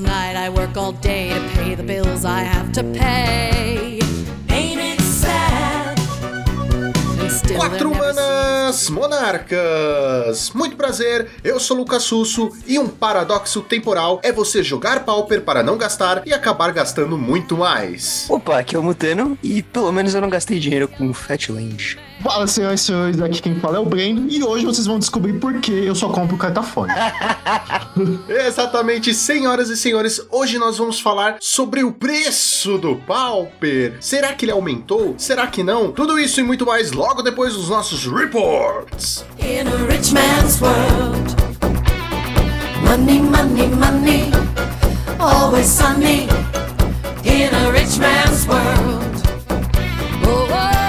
all night, I work all day to pay the bills I have to pay. Ain't it sad? And still there Quatro never Manas Monarcas! Muito prazer, eu sou Lucas Susso e um paradoxo temporal é você jogar Pauper para não gastar e acabar gastando muito mais. Opa, aqui é o Mutano e pelo menos eu não gastei dinheiro com Fatland. Fala, senhoras e senhores, aqui quem fala é o Brendo e hoje vocês vão descobrir por que eu só compro cartafone. Exatamente, senhoras e senhores, hoje nós vamos falar sobre o preço do Pauper. Será que ele aumentou? Será que não? Tudo isso e muito mais logo depois dos nossos reports. In a rich man's world, money, money, money, always sunny. In a rich man's world. Oh,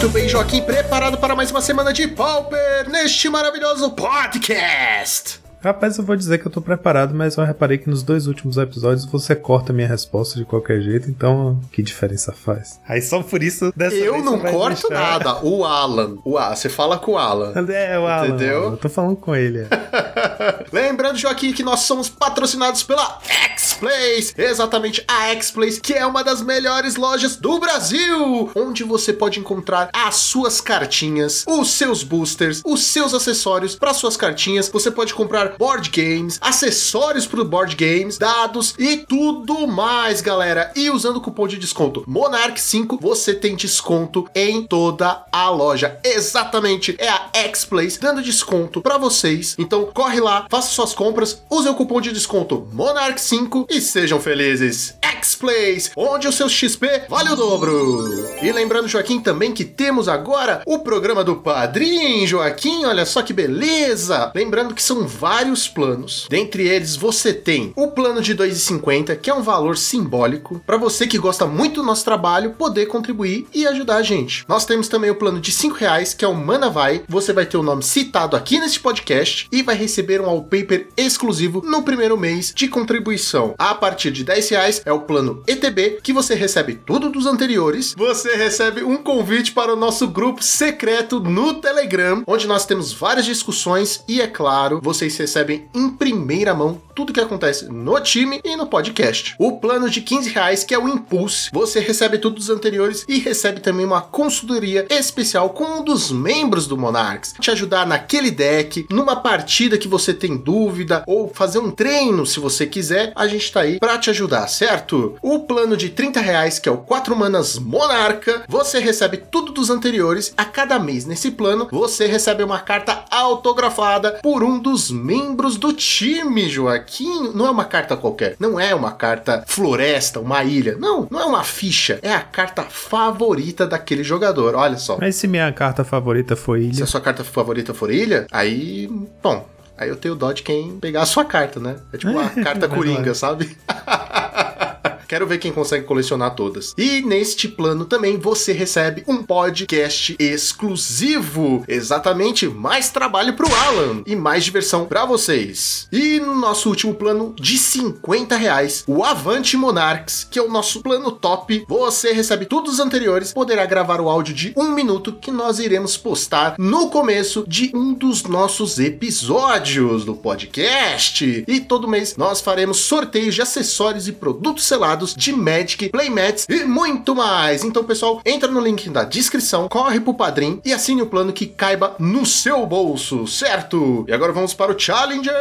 Muito bem, Joaquim, preparado para mais uma semana de Pauper neste maravilhoso podcast. Rapaz, eu vou dizer que eu tô preparado, mas eu reparei que nos dois últimos episódios você corta minha resposta de qualquer jeito, então que diferença faz? Aí só por isso dessa Eu vez não corto deixar. nada. O Alan. O Alan. Você fala com o Alan. É, o Alan, Entendeu? Eu tô falando com ele. é. Lembrando, Joaquim, que nós somos patrocinados pela X-Plays. Exatamente, a X-Plays, que é uma das melhores lojas do Brasil, onde você pode encontrar as suas cartinhas, os seus boosters, os seus acessórios para suas cartinhas. Você pode comprar board games, acessórios para board games, dados e tudo mais, galera. E usando o cupom de desconto Monarch5, você tem desconto em toda a loja. Exatamente, é a X-Plays dando desconto para vocês. Então corre lá, faça suas compras, use o cupom de desconto Monarch5 e sejam felizes. X-Plays, onde o seu XP vale o dobro. E lembrando, Joaquim, também que temos agora o programa do Padrim, Joaquim, olha só que beleza. Lembrando que são vários planos. Dentre eles, você tem o plano de 2,50, que é um valor simbólico para você que gosta muito do nosso trabalho poder contribuir e ajudar a gente. Nós temos também o plano de 5 reais, que é o Mana Vai. Você vai ter o nome citado aqui neste podcast e vai receber um wallpaper exclusivo no primeiro mês de contribuição. A partir de 10 reais é o plano ETB, que você recebe tudo dos anteriores. Você recebe um convite para o nosso grupo secreto no Telegram, onde nós temos várias discussões e, é claro, vocês recebem em primeira mão tudo que acontece no time e no podcast. O plano de 15 reais, que é o Impulse, você recebe tudo dos anteriores e recebe também uma consultoria especial com um dos membros do Monarchs, te ajudar naquele deck, numa partida que você tem dúvida ou fazer um treino se você quiser, a gente tá aí pra te ajudar, certo? O plano de 30 reais, que é o 4 manas Monarca, você recebe tudo dos anteriores. A cada mês nesse plano, você recebe uma carta autografada por um dos membros do time, Joaquim. Não é uma carta qualquer, não é uma carta floresta, uma ilha. Não, não é uma ficha, é a carta favorita daquele jogador. Olha só. Mas se minha carta favorita foi Se Ilha, a sua carta favorita for ilha, aí, bom, aí eu tenho dó de quem pegar a sua carta, né? É tipo uma carta coringa, sabe? Quero ver quem consegue colecionar todas. E neste plano também você recebe um podcast exclusivo. Exatamente, mais trabalho pro Alan e mais diversão pra vocês. E no nosso último plano de 50 reais, o Avante Monarchs, que é o nosso plano top, você recebe todos os anteriores, poderá gravar o áudio de um minuto que nós iremos postar no começo de um dos nossos episódios do podcast. E todo mês nós faremos sorteios de acessórios e produtos selados de Magic, Playmats e muito mais. Então, pessoal, entra no link da descrição, corre pro Padrim e assine o plano que caiba no seu bolso, certo? E agora vamos para o Challenger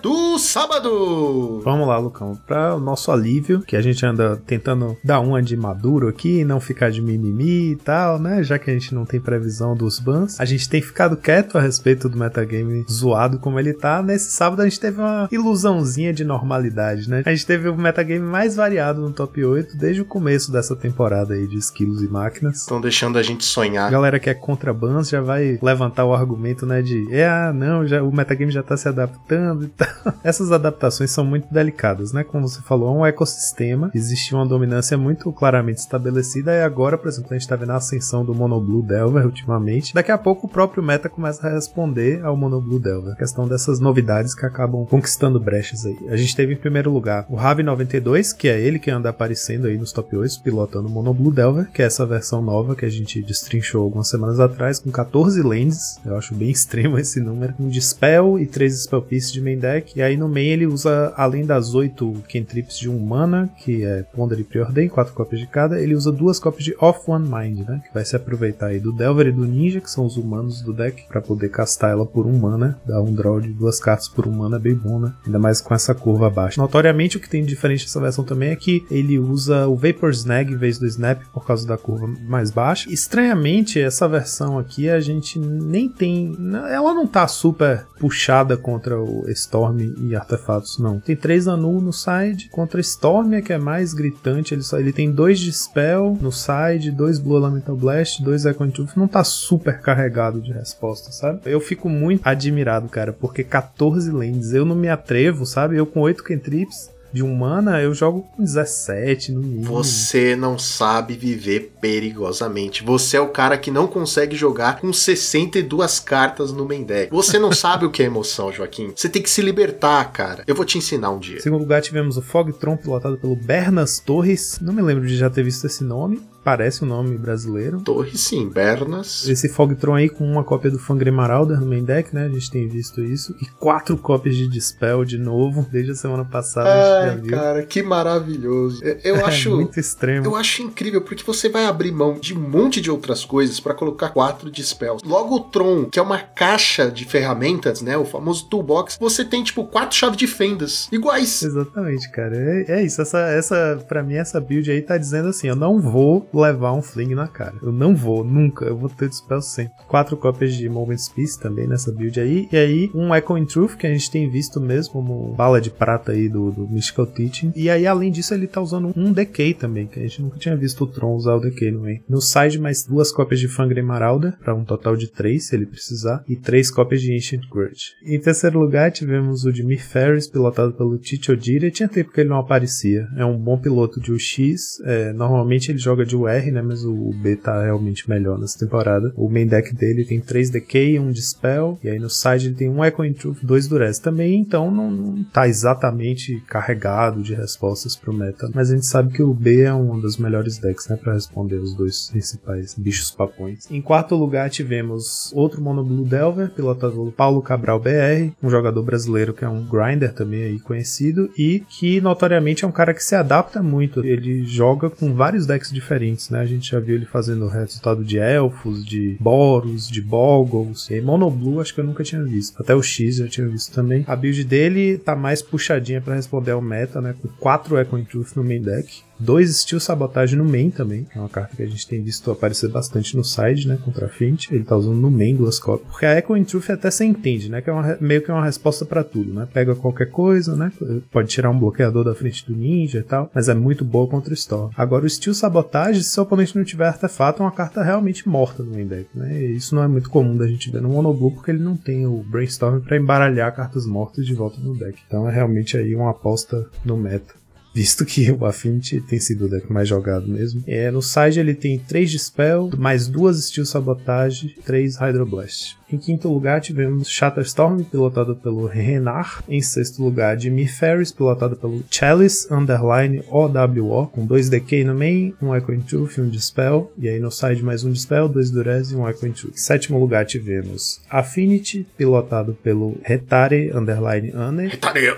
do sábado. Vamos lá, Lucão. Para o nosso alívio, que a gente anda tentando dar uma de maduro aqui não ficar de mimimi e tal, né? Já que a gente não tem previsão dos bans, a gente tem ficado quieto a respeito do metagame zoado como ele tá. Nesse sábado a gente teve uma ilusãozinha de normalidade, né? A gente teve o metagame mais variado no top 8 desde o começo dessa temporada aí de esquilos e máquinas. Estão deixando a gente A sonhar. galera que é contra bans já vai levantar o argumento, né, de é, ah, não, já, o metagame já tá se adaptando e tal. Essas adaptações são muito delicadas, né? Como você falou, é um ecossistema, existe uma dominância muito claramente estabelecida e agora, por exemplo, a gente tá vendo a ascensão do Monoblue Delver ultimamente. Daqui a pouco o próprio meta começa a responder ao Monoblue Delver. A questão dessas novidades que acabam conquistando brechas aí. A gente teve em primeiro lugar o Ravi 92, que é ele ele que anda aparecendo aí nos top 8, pilotando o Mono Blue Delver, que é essa versão nova que a gente destrinchou algumas semanas atrás, com 14 lands. Eu acho bem extremo esse número. Um Dispel e 3 Spell Pieces de main deck. E aí no main ele usa, além das 8 cantrips de um mana, que é Ponder e Preordain, 4 cópias de cada, ele usa duas cópias de Off One Mind, né? Que vai se aproveitar aí do Delver e do Ninja, que são os humanos do deck, para poder castar ela por um mana. Dá um draw de duas cartas por um mana, bem bom, né? Ainda mais com essa curva baixa. Notoriamente, o que tem de diferente dessa versão também é que ele usa o Vapor Snag em vez do Snap por causa da curva mais baixa. Estranhamente, essa versão aqui a gente nem tem. Ela não tá super puxada contra o Storm e artefatos, não. Tem três Anu no side, contra Storm é que é mais gritante. Ele, só, ele tem dois Dispel no side, dois Blue Elemental Blast, dois Echo Tooth. Não tá super carregado de resposta, sabe? Eu fico muito admirado, cara, porque 14 lands. Eu não me atrevo, sabe? Eu com 8 cantrips de um mana, eu jogo com 17 no mínimo. Você não sabe viver perigosamente. Você é o cara que não consegue jogar com 62 cartas no main deck. Você não sabe o que é emoção, Joaquim. Você tem que se libertar, cara. Eu vou te ensinar um dia. Em segundo lugar, tivemos o Fogtron pilotado pelo Bernas Torres. Não me lembro de já ter visto esse nome parece o um nome brasileiro. Torre sim, Bernas. Esse Fogtron aí com uma cópia do Fangre Marauder no main deck, né? A gente tem visto isso. E quatro cópias de Dispel de novo, desde a semana passada. Ai, cara, que maravilhoso. Eu É acho. muito extremo. Eu acho incrível, porque você vai abrir mão de um monte de outras coisas para colocar quatro Dispels. Logo o Tron, que é uma caixa de ferramentas, né? O famoso toolbox, você tem, tipo, quatro chaves de fendas iguais. Exatamente, cara. É, é isso. Essa, essa, pra mim, essa build aí tá dizendo assim: eu não vou levar um fling na cara. Eu não vou, nunca. Eu vou ter dispel sempre. Quatro cópias de Moment's Peace também nessa build aí. E aí, um Echo in Truth, que a gente tem visto mesmo como bala de prata aí do, do Mystical Teaching. E aí, além disso, ele tá usando um Decay também, que a gente nunca tinha visto o Tron usar o Decay no meio. No side, mais duas cópias de Fangre Marauder, para um total de três, se ele precisar. E três cópias de Ancient Grudge. Em terceiro lugar, tivemos o de Ferris, pilotado pelo Tite Odira. Tinha tempo que ele não aparecia. É um bom piloto de UX. É, normalmente ele joga de UR, né? Mas o B tá realmente melhor nessa temporada. O main deck dele tem 3 Decay, 1 Dispel. E aí no side ele tem um Echo in Truth, 2 Durez também. Então não, não tá exatamente carregado de respostas pro meta. Mas a gente sabe que o B é um dos melhores decks, né? Pra responder os dois principais bichos papões. Em quarto lugar tivemos outro Mono Blue Delver, pilotado pelo Paulo Cabral BR, um jogador brasileiro que é um grinder também aí conhecido. E que notoriamente é um cara que se adapta muito. Ele joga com vários decks diferentes, né? A gente já viu ele fazendo resultado de elfos, de boros, de boggles. E Mono Blue acho que eu nunca tinha visto. Até o X eu tinha visto também. A build dele tá mais puxadinha para responder ao meta, né? Com 4 Echo Truth no main deck. Dois Steel Sabotage no main também. É uma carta que a gente tem visto aparecer bastante no side, né? Contra a Fint. Ele tá usando no main duas cópias. Porque a Echo in Truth até você entende, né? Que é uma, meio que é uma resposta para tudo, né? Pega qualquer coisa, né? Pode tirar um bloqueador da frente do ninja e tal. Mas é muito boa contra o Storm. Agora o Steel Sabotage, se seu oponente não tiver artefato, é uma carta realmente morta no main deck, né? E isso não é muito comum da gente ver no Monoblue, porque ele não tem o Brainstorm para embaralhar cartas mortas de volta no deck. Então é realmente aí uma aposta no meta visto que o Affinity tem sido o deck mais jogado mesmo. É, no side ele tem 3 Dispel, mais 2 Steel Sabotage, 3 Hydroblast. Em quinto lugar tivemos Shatterstorm, pilotado pelo Renar. Em sexto lugar, Jimmy Ferris, pilotado pelo Chalice Underline OWO, com 2 Decay no main, um Echo in Truth e um Dispel. E aí no side mais um Dispel, 2 Durez e um Echo Truth. Em sétimo lugar tivemos Affinity, pilotado pelo Retare Underline Ane. Retare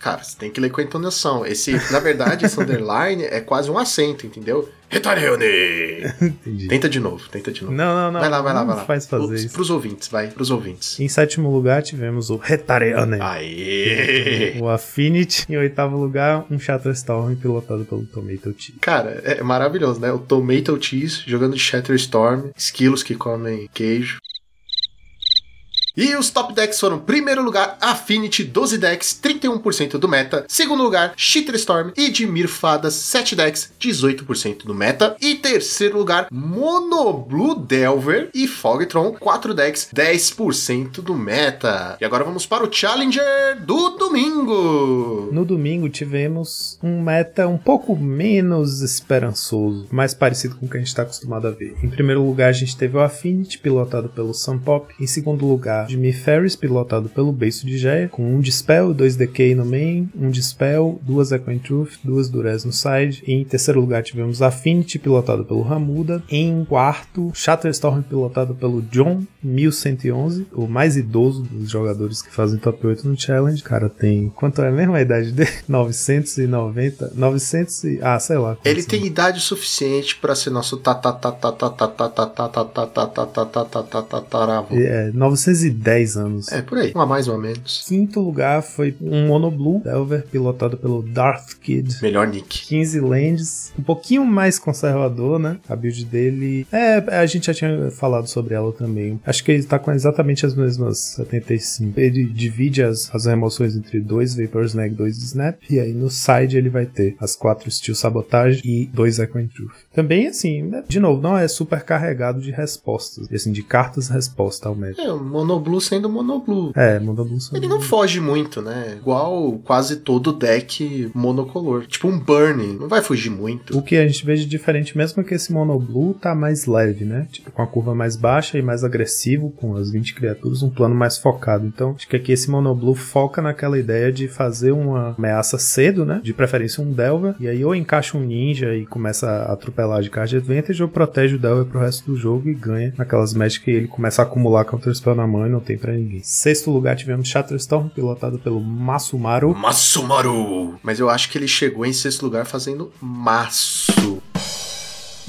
Cara, você tem que ler com a entonação. Esse, na verdade, esse underline é quase um acento, entendeu? Retareone! Entendi. Tenta de novo, tenta de novo. Não, não, não. Vai lá, vai lá, vai lá. faz fazer Os, isso. Pros ouvintes, vai, pros ouvintes. Em sétimo lugar tivemos o Retareane. Aê! O Affinity. Em oitavo lugar, um Shatterstorm pilotado pelo Tomato Tea. Cara, é maravilhoso, né? O Tomato Cheese jogando de Shatterstorm, esquilos que comem queijo. E os top decks foram: primeiro lugar, Affinity, 12 decks, 31% do meta. Segundo lugar, Shitterstorm e Dimir Fadas, 7 decks, 18% do meta. E terceiro lugar, Mono Blue Delver e Fogtron, 4 decks, 10% do meta. E agora vamos para o Challenger do domingo. No domingo tivemos um meta um pouco menos esperançoso, mais parecido com o que a gente está acostumado a ver. Em primeiro lugar, a gente teve o Affinity, pilotado pelo Sun Pop. Em segundo lugar, Jimmy Ferris, pilotado pelo Beiço de Geia, com um Dispel, dois Decay no main, um Dispel, duas Echoing Truth, duas Durez no side. Em terceiro lugar tivemos Affinity, pilotado pelo Ramuda. Em quarto, Shatterstorm, pilotado pelo John 1111, o mais idoso dos jogadores que fazem top 8 no Challenge. O cara tem. Quanto é mesmo a idade dele? 990? 900 e. Ah, sei lá. Ele tem idade suficiente pra ser nosso tataravô. É, 910 anos. É, por aí. Um a mais ou menos. Quinto lugar foi um Monoblue Delver, pilotado pelo Darth Kid. Melhor nick. 15 lands, um pouquinho mais conservador, né? A build dele. É, a gente já tinha falado sobre ela também. Acho que ele tá com exatamente as mesmas 75. Ele divide as, as remoções entre dois Vapor Snag, dois Snap, e aí no side ele vai ter as quatro Steel Sabotage e dois Echoing Truth. Também, assim, né, de novo, não é super carregado de respostas, assim, de cartas resposta ao médico. É, o Monoblue sendo Monoblue. É, Monoblue. Ele não foge muito, né? Igual quase todo deck monocolor. Tipo um Burn, não vai fugir muito. O que a gente vê de diferente mesmo é que esse Monoblue tá mais leve, né? Tipo, com a curva mais baixa e mais agressivo, com as 20 criaturas, um plano mais focado. Então, acho que aqui esse Monoblue foca naquela ideia de fazer uma ameaça cedo, né? De preferência um Delver, e aí ou encaixa um ninja e começa a atropelar de card advantage, ou protege o Delver pro resto do jogo e ganha naquelas matches que ele começa a acumular Counter Spell na mão e não tem pra ninguém. Sexto lugar tivemos Shatterstorm, pilotado pelo Masumaru. Masumaru! Mas eu acho que ele chegou em sexto lugar fazendo maço.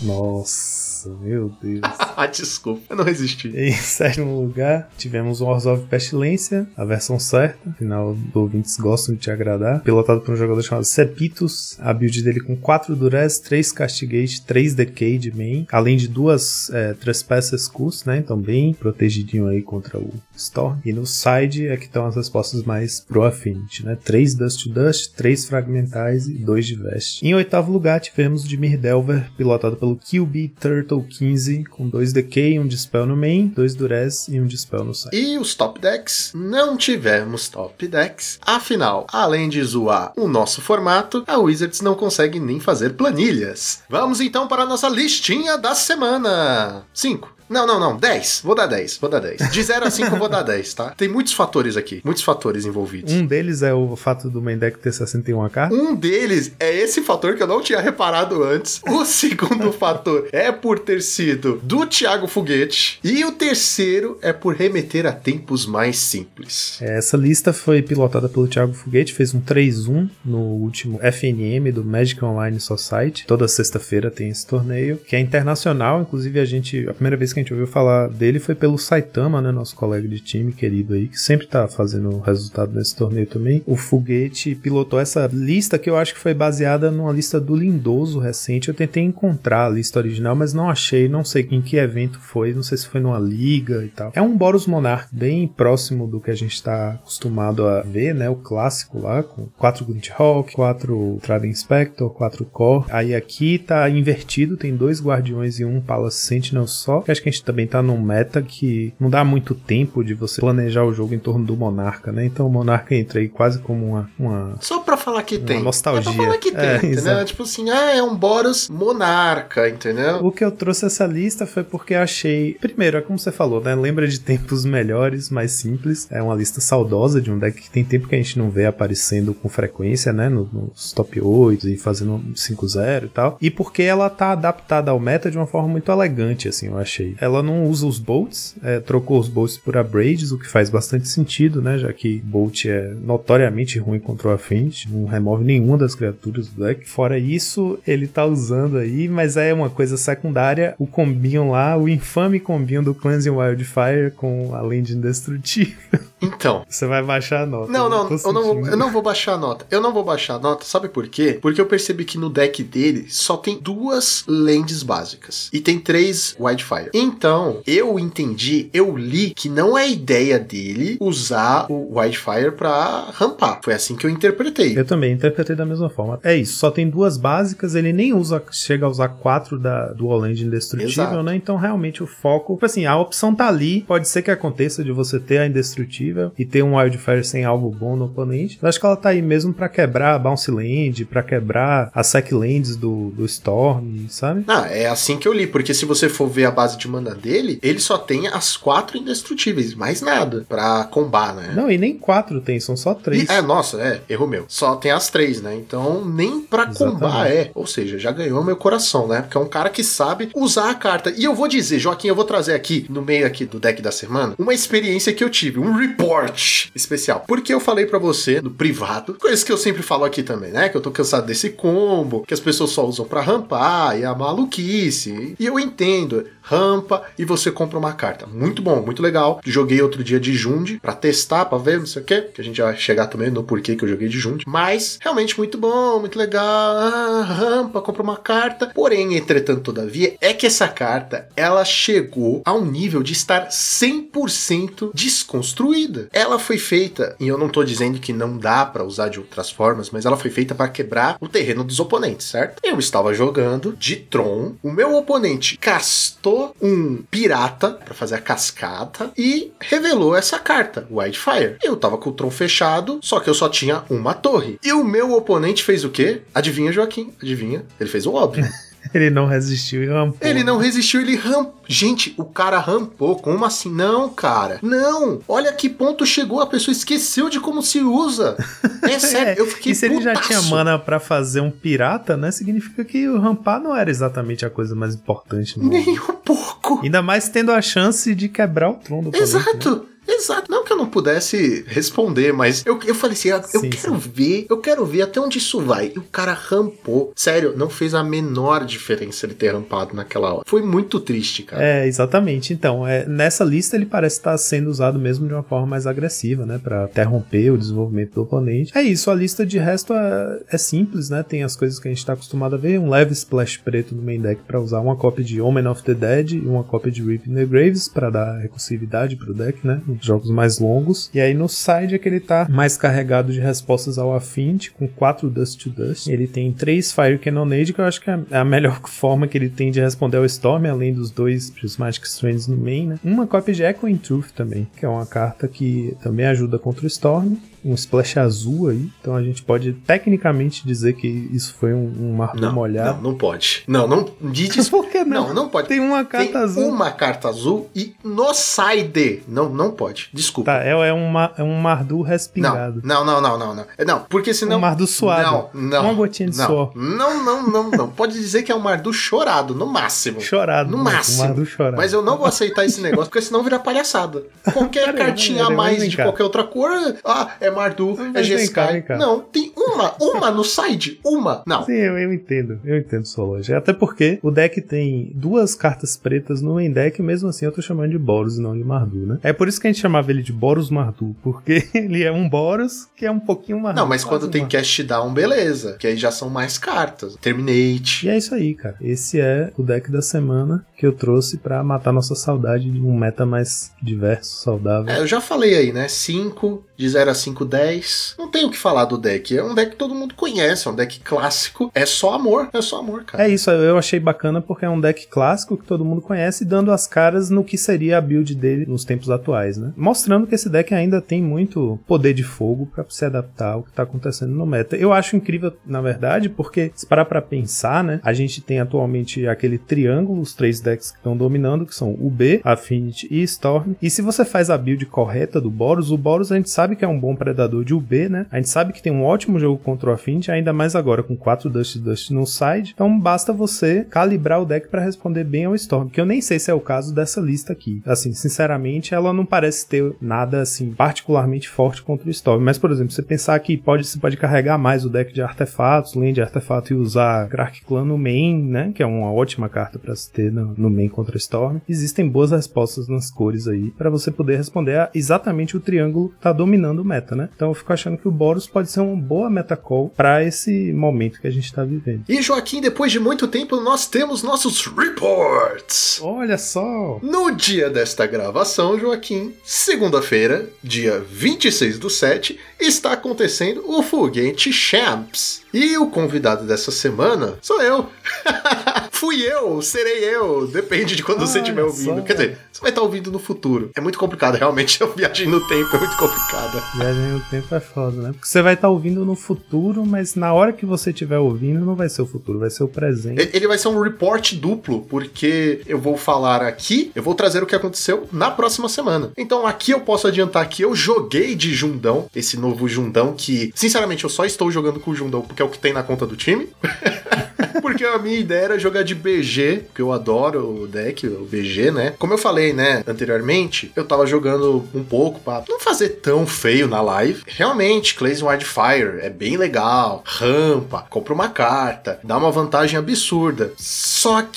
Nossa, meu Deus. Desculpa, eu não resisti. Em sétimo lugar, tivemos Wars of Pestilência, a versão certa, afinal, os ouvintes gostam de te agradar. Pilotado por um jogador chamado Sepitus, a build dele com 4 Durez, 3 Castigate, 3 Decay de main, além de duas é, Trespasses Cus, né? Então, bem protegidinho aí contra o Storm. E no side é que estão as respostas mais pro Affinity, né? 3 Dust to Dust, 3 Fragmentais e 2 de Vest. Em oitavo lugar, tivemos Dimir Delver, pilotado pelo QB Turtle 15, com 2 Decay, um Dispel no main, 2 Durez e um Dispel no side. E os top decks? Não tivemos top decks. Afinal, além de zoar o nosso formato, a Wizards não consegue nem fazer planilhas. Vamos então para a nossa listinha da semana. 5. Não, não, não. 10. Vou dar 10. Vou dar 10. De 0 a 5 eu vou dar 10, tá? Tem muitos fatores aqui. Muitos fatores envolvidos. Um deles é o fato do main deck ter 61 cartas. Um deles é esse fator que eu não tinha reparado antes. O segundo fator é por ter sido do Thiago Foguete. E o terceiro é por remeter a tempos mais simples. Essa lista foi pilotada pelo Thiago Foguete, fez um 3-1 no último FNM do Magic Online Society. Toda sexta-feira tem esse torneio, que é internacional. Inclusive, a gente. A primeira vez que a gente ouviu falar dele foi pelo Saitama, né? Nosso colega de time querido aí, que sempre tá fazendo resultado nesse torneio também. O Foguete pilotou essa lista que eu acho que foi baseada numa lista do Lindoso recente. Eu tentei encontrar a lista original, mas não achei, não sei em que evento foi, não sei se foi numa liga e tal. É um Boros Monarch bem próximo do que a gente tá acostumado a ver, né? O clássico lá, com 4 Grinthawk, 4 Trident Inspector, 4 Core. Aí aqui tá invertido, tem dois Guardiões e um Palace Sentinel só. Eu acho que a gente também tá num meta que não dá muito tempo de você planejar o jogo em torno do Monarca, né? Então o Monarca entra aí quase como uma. uma... Só pra falar que Uma tem. nostalgia. É pra falar que tem, É, entendeu? exato. Tipo assim, ah, é um Boros monarca, entendeu? O que eu trouxe essa lista foi porque achei. Primeiro, é como você falou, né? Lembra de tempos melhores, mais simples. É uma lista saudosa de um deck que tem tempo que a gente não vê aparecendo com frequência, né? no- Nos top 8 e fazendo um 5-0 e tal. E porque ela tá adaptada ao meta de uma forma muito elegante, assim, eu achei. Ela não usa os bolts, é, trocou os bolts por upgrades, o que faz bastante sentido, né? Já que bolt é notoriamente ruim contra o Affinity, não remove nenhuma das criaturas do deck. Fora isso, ele tá usando aí, mas é uma coisa secundária, o combinho lá, o infame combinho do Cleansing Wildfire com a Land Indestrutível. Então. Você vai baixar a nota. Não, não, tô eu não, vou, eu não vou baixar a nota. Eu não vou baixar a nota, sabe por quê? Porque eu percebi que no deck dele só tem duas lands básicas e tem três Wildfire. Então, eu entendi, eu li que não é ideia dele usar o Wildfire pra rampar. Foi assim que eu interpretei. Eu também interpretei da mesma forma. É isso, só tem duas básicas, ele nem usa, chega a usar quatro da, do All-Land Indestrutível, Exato. né? Então realmente o foco, tipo assim, a opção tá ali, pode ser que aconteça de você ter a Indestrutível e ter um Wildfire sem alvo bom no oponente. Eu acho que ela tá aí mesmo pra quebrar a Bounce Land, pra quebrar as Sec Lands do, do Storm, sabe? Ah, é assim que eu li, porque se você for ver a base de mana dele, ele só tem as quatro indestrutíveis, mais nada pra combar, né? Não, e nem quatro tem, são só três. E- é, nossa, é, erro meu. Só tem as três, né? Então, nem pra Exatamente. combar é. Ou seja, já ganhou meu coração, né? Porque é um cara que sabe usar a carta. E eu vou dizer, Joaquim, eu vou trazer aqui, no meio aqui do deck da semana, uma experiência que eu tive, um report especial. Porque eu falei pra você no privado, coisas que eu sempre falo aqui também, né? Que eu tô cansado desse combo, que as pessoas só usam pra rampar e a maluquice. E eu entendo, rampa e você compra uma carta. Muito bom, muito legal. Joguei outro dia de Jund pra testar, pra ver, não sei o que, que a gente vai chegar também no porquê que eu joguei de Jund. Mas realmente muito bom, muito legal. Ah, rampa, compra uma carta. Porém, entretanto, todavia, é que essa carta ela chegou a um nível de estar 100% desconstruída. Ela foi feita, e eu não tô dizendo que não dá pra usar de outras formas, mas ela foi feita para quebrar o terreno dos oponentes, certo? Eu estava jogando de Tron, o meu oponente castou um pirata pra fazer a cascata e revelou essa carta, Wildfire. Eu tava com o Tron fechado, só que eu só tinha uma torre. E o meu oponente fez o quê? Adivinha, Joaquim? Adivinha? Ele fez o óbvio. Ele não resistiu e rampou. Ele não resistiu, ele rampou. Gente, o cara rampou. Como assim? Não, cara. Não. Olha que ponto chegou. A pessoa esqueceu de como se usa. É sério, É, eu fiquei e se ele já putaço. tinha mana pra fazer um pirata, né? Significa que o rampar não era exatamente a coisa mais importante. No Nem um pouco. Ainda mais tendo a chance de quebrar o trono do oponente, né? Exato. Não que eu não pudesse responder, mas eu, eu falei assim: ah, eu Sim, quero ver, eu quero ver até onde isso vai. E o cara rampou. Sério, não fez a menor diferença ele ter rampado naquela hora. Foi muito triste, cara. É, exatamente. Então, é, nessa lista ele parece estar sendo usado mesmo de uma forma mais agressiva, né? Pra interromper o desenvolvimento do oponente. É isso, a lista de resto é, é simples, né? Tem as coisas que a gente tá acostumado a ver. Um leve splash preto no main deck pra usar uma cópia de Omen of the Dead e uma cópia de Rip in the Graves pra dar recursividade pro deck, né? Nos jogos mais longos. E aí no side é que ele tá mais carregado de respostas ao Affinity, com 4 Dust to Dust. Ele tem 3 Fire Cannonade, que eu acho que é a melhor forma que ele tem de responder ao Storm, além dos dois Prismatic Strands no main, né? Uma cópia de Echoing Truth também, que é uma carta que também ajuda contra o Storm. Um splash azul aí, então a gente pode tecnicamente dizer que isso foi um, um marco Não, molhado. não, não pode. Não, não. Diz Por que não? Não, não pode. Tem uma carta Tem azul. uma carta azul e no side. Não, não pode. Desculpa. Tá, é, é, uma, é um Mardu Não, respingado. não, não, não, não, não. É, Não, porque senão. Um Mardu suado. Não, não. Uma gotinha de não, suor. Não, não, não, não. Pode dizer que é um Mardu chorado, no máximo. Chorado. No né? máximo. Um Mardu chorado. Mas eu não vou aceitar esse negócio, porque senão vira palhaçada. Qualquer Peraí, cartinha a peraí, mais de cá. qualquer outra cor, ah, é Mardu, é Jeskai. Não, tem uma, uma no side, uma. Não. Sim, eu, eu entendo, eu entendo sua lógica. Até porque o deck tem duas cartas pretas no main deck, mesmo assim eu tô chamando de Boros e não de Mardu, né? É por isso que a gente chamava ele de Boros Mardu, porque ele é um Boros que é um pouquinho Mardu. Não, mas quando tem Mardu. cast down, beleza. Que aí já são mais cartas. Terminate. E é isso aí, cara. Esse é o deck da semana que eu trouxe pra matar nossa saudade de um meta mais diverso, saudável. É, eu já falei aí, né? 5, de 0 a 5, 10. Não tem o que falar do deck. É um deck que todo mundo conhece, é um deck clássico. É só amor, é só amor, cara. É isso, eu achei bacana porque é um deck clássico que todo mundo conhece, dando as caras no que seria a build dele nos tempos atuais, né? Mostrando que esse deck ainda tem muito poder de fogo pra se adaptar ao que tá acontecendo no meta. Eu acho incrível, na verdade, porque se parar pra pensar, né? A gente tem atualmente aquele triângulo, os três decks que estão dominando, que são o B, Affinity e Storm. E se você faz a build correta do Boros, o Boros a gente sabe que é um bom predador de UB, né? A gente sabe que tem um ótimo jogo contra o Affinity, ainda mais agora com 4 Dust Dust no side. Então basta você calibrar o deck pra responder bem ao Storm, que eu nem sei se é o caso dessa lista aqui. Assim, sinceramente, ela não parece ter nada assim particularmente forte contra o Storm. Mas, por exemplo, você pensar que pode, você pode carregar mais o deck de artefatos, land de artefato e usar Krark Clan no main, né? Que é uma ótima carta pra se ter no, no main contra Storm. Existem boas respostas nas cores aí pra você poder responder a exatamente o triângulo que tá dominando o meta, né? Então eu fico achando que o Boros pode ser uma boa metacall para esse momento que a gente tá vivendo. E Joaquim, depois de muito tempo, nós temos nossos reports. Olha só! No dia desta gravação, Joaquim, segunda-feira, dia 26 do 7, está acontecendo o Foguete Champs. E o convidado dessa semana sou eu. Fui eu, serei eu. Depende de quando você Olha estiver ouvindo. só. Quer dizer, você vai estar ouvindo no futuro. É muito complicado, realmente. A viagem no tempo é muito complicada. Viagem no tempo é foda, né? Porque você vai estar ouvindo no futuro, mas na hora que você estiver ouvindo, não vai ser o futuro, vai ser o presente. Ele vai ser um report duplo, porque eu vou falar aqui, eu vou trazer o que aconteceu na próxima semana. Então aqui eu posso adiantar que eu joguei de Jundão, esse novo Jundão que, sinceramente, eu só estou jogando com o Jundão porque é o que tem na conta do time. Porque a minha ideia era jogar de BG, porque eu adoro o deck, o BG, né? Como eu falei, né, anteriormente, eu tava jogando um pouco pra não fazer tão feio na live. Realmente, Clays Wildfire é bem legal, rampa, compra uma carta, dá uma vantagem absurda. Só que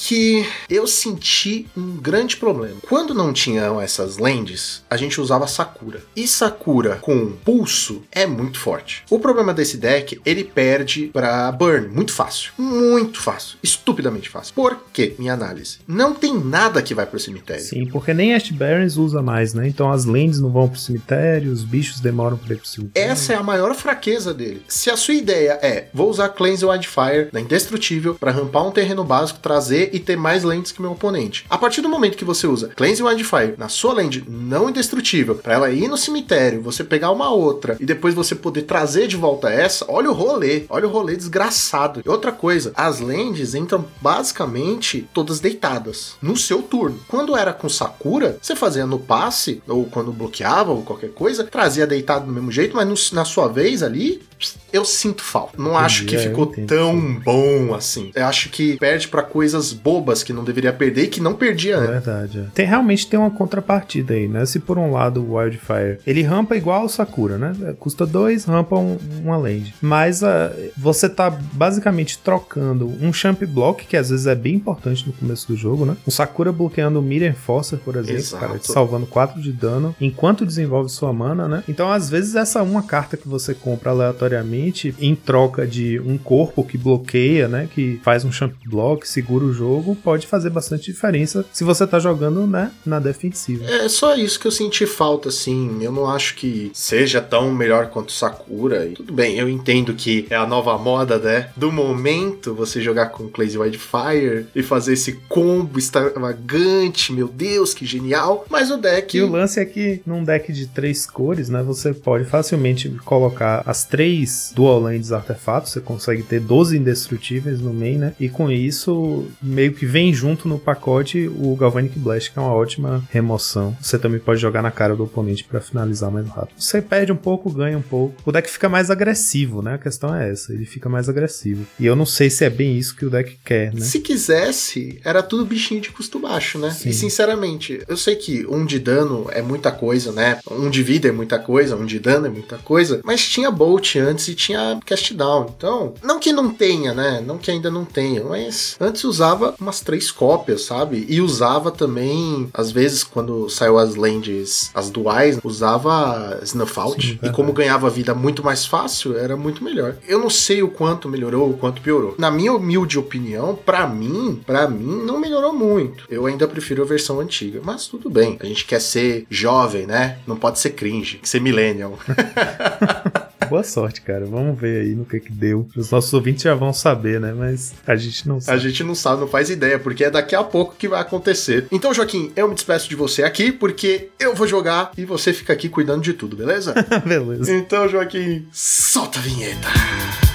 eu senti um grande problema. Quando não tinham essas lands, a gente usava Sakura. E Sakura com pulso é muito forte. O problema desse deck, ele perde pra Burn muito fácil. Muito fácil. Estupidamente fácil. Por quê? Minha análise. Não tem nada que vai pro cemitério. Sim, porque nem Ash Barrens usa mais, né? Então as lands não vão pro cemitério, os bichos demoram pra ir pro cemitério. Essa é a maior fraqueza dele. Se a sua ideia é, vou usar Cleanse Wildfire da Indestrutível pra rampar um terreno básico, trazer e ter mais lentes que meu oponente. A partir do momento que você usa Cleanse Wildfire na sua land não indestrutível, pra ela ir no cemitério, você pegar uma outra e depois você poder trazer de volta essa, olha o rolê, olha o rolê desgraçado. E outra coisa, as lands entram basicamente todas deitadas no seu turno. Quando era com Sakura, você fazia no passe, ou quando bloqueava, ou qualquer coisa, trazia deitado do mesmo jeito, mas no- na sua vez ali, eu sinto falta. Não acho que é, ficou tão bom assim. Eu acho que perde pra coisas bobas que não deveria perder e que não perdia antes. verdade. é. Tem realmente tem uma contrapartida aí, né? Se por um lado o Wildfire ele rampa igual o Sakura, né? Custa dois, rampa um- uma land. Mas ah, você tá basicamente trocando um champ block, que às vezes é bem importante no começo do jogo, né? O Sakura bloqueando o Mirror Enforcer, por exemplo, Exato. cara, salvando 4 de dano enquanto desenvolve sua mana, né? Então, às vezes, essa uma carta que você compra aleatoriamente em troca de um corpo que bloqueia, né? Que faz um champ block, segura o jogo, pode fazer bastante diferença se você tá jogando, né? Na defensiva. É só isso que eu senti falta, assim. Eu não acho que seja tão melhor quanto Sakura. E tudo bem, eu entendo que é a nova moda, né? Do momento você jogar com Clazy Wildfire e fazer esse combo extravagante. Meu Deus, que genial. Mas o deck. E o lance é que num deck de três cores, né, você pode facilmente colocar as três dual lands artefatos, você consegue ter 12 indestrutíveis no main, né? E com isso, meio que vem junto no pacote o Galvanic Blast, que é uma ótima remoção. Você também pode jogar na cara do oponente para finalizar mais rápido. Você perde um pouco, ganha um pouco. O deck fica mais agressivo, né? A questão é essa, ele fica mais agressivo. E eu não sei se é bem isso que o deck quer, né? Se quisesse, era tudo bichinho de custo baixo, né? Sim. E sinceramente, eu sei que um de dano é muita coisa, né? Um de vida é muita coisa, um de dano é muita coisa, mas tinha Bolt antes e tinha Cast Down. Então, não que não tenha, né? Não que ainda não tenha, mas antes usava umas três cópias, sabe? E usava também, às vezes, quando saiu as lands, as duais, usava Snuff Out. Sim, e como ganhava vida muito mais fácil, era muito melhor. Eu não sei o quanto melhorou, o quanto piorou. Na minha humilde opinião, pra mim, para mim não melhorou muito. Eu ainda prefiro a versão antiga, mas tudo bem. A gente quer ser jovem, né? Não pode ser cringe, ser millennial. Boa sorte, cara. Vamos ver aí no que que deu. Os nossos ouvintes já vão saber, né? Mas a gente não A sabe. gente não sabe, não faz ideia, porque é daqui a pouco que vai acontecer. Então, Joaquim, eu me despeço de você aqui, porque eu vou jogar e você fica aqui cuidando de tudo, beleza? Beleza. então, Joaquim, solta a vinheta.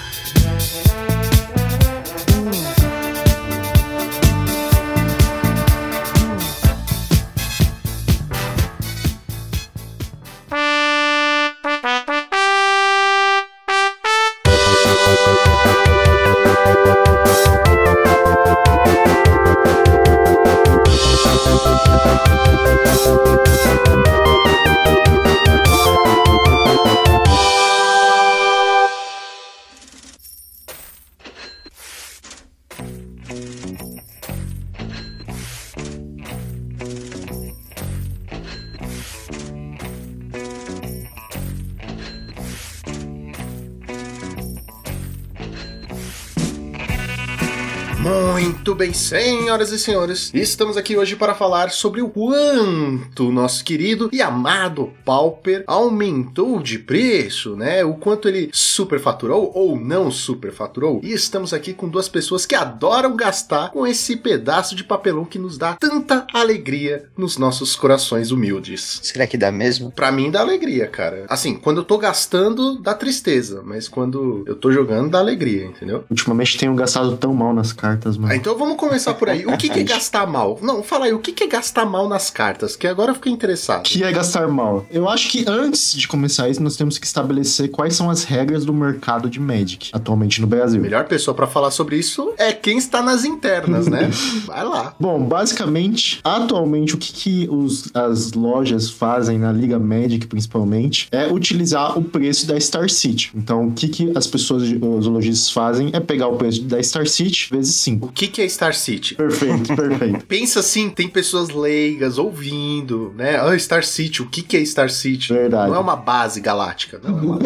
Muito bem, senhoras e senhores, estamos aqui hoje para falar sobre o quanto nosso querido e amado Pauper aumentou de preço, né? O quanto ele superfaturou ou não superfaturou. E estamos aqui com duas pessoas que adoram gastar com esse pedaço de papelão que nos dá tanta alegria nos nossos corações humildes. Será que dá mesmo? Pra mim dá alegria, cara. Assim, quando eu tô gastando, dá tristeza, mas quando eu tô jogando, dá alegria, entendeu? Ultimamente tenho gastado tão mal nas cartas, mano. Ah, então vamos começar por aí. O que, que é gastar mal? Não, fala aí, o que, que é gastar mal nas cartas? Que agora eu fiquei interessado. que é gastar mal? Eu acho que antes de começar isso, nós temos que estabelecer quais são as regras do mercado de Magic atualmente no A Brasil. melhor pessoa pra falar sobre isso é quem está nas internas, né? Vai lá. Bom, basicamente, atualmente o que, que os- as lojas fazem na Liga Magic, principalmente, é utilizar o preço da Star City. Então, o que, que as pessoas, os lojistas fazem é pegar o preço da Star City vezes 5. O que, que é Star City? Perfeito, perfeito. Pensa assim, tem pessoas leigas ouvindo, né? Ah, Star City, o que, que é Star City? Verdade. Não é uma base galáctica, não. É uma.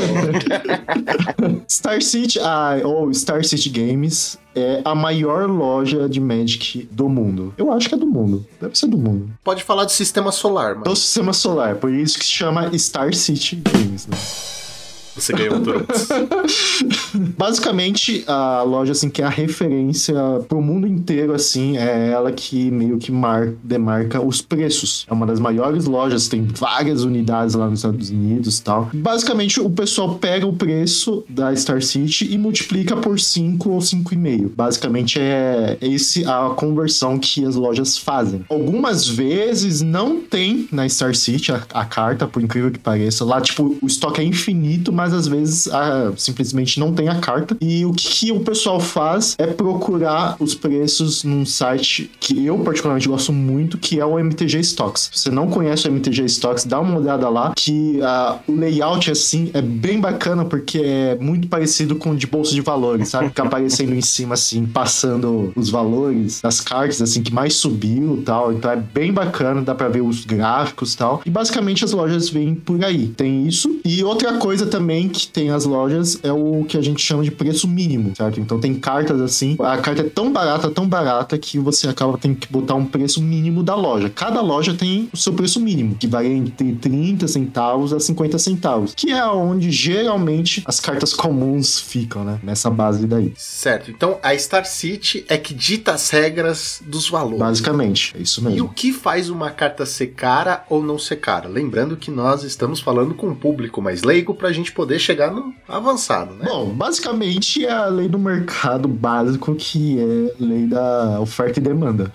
Star City, ah, ou Star City Games, é a maior loja de Magic do mundo. Eu acho que é do mundo. Deve ser do mundo. Pode falar de sistema solar, Do mas sistema solar, por isso que se chama Star City Games, né? Você ganhou todos. Basicamente, a loja, assim, que é a referência pro mundo inteiro, assim, é ela que meio que mar demarca os preços. É uma das maiores lojas, tem várias unidades lá nos Estados Unidos e tal. Basicamente, o pessoal pega o preço da Star City e multiplica por 5 ou 5,5. Basicamente, é esse a conversão que as lojas fazem. Algumas vezes não tem na Star City a, a carta, por incrível que pareça. Lá, tipo, o estoque é infinito, mas às vezes ah, simplesmente não tem a carta. E o que, que o pessoal faz é procurar os preços num site que eu particularmente gosto muito, que é o MTG Stocks. Se você não conhece o MTG Stocks, dá uma olhada lá, que ah, o layout assim é bem bacana porque é muito parecido com o de bolsa de valores, sabe? Fica aparecendo em cima assim, passando os valores das cartas assim que mais subiu tal. Então é bem bacana, dá pra ver os gráficos tal. E basicamente as lojas vêm por aí. Tem isso. E outra coisa também que tem as lojas é o que a gente chama de preço mínimo, certo? Então tem cartas assim, a carta é tão barata, tão barata que você acaba tendo que botar um preço mínimo da loja. Cada loja tem o seu preço mínimo, que varia entre 30 centavos a 50 centavos, que é onde geralmente as cartas comuns ficam, né? Nessa base daí. certo, então a Star City é que dita as regras dos valores. Basicamente, é isso E o mesmo. que faz uma carta ser cara ou não ser cara? Lembrando que nós estamos falando com um público mais leigo pra gente poder chegar no avançado, né? Bom, basicamente é a lei do mercado básico que é a lei da oferta e demanda.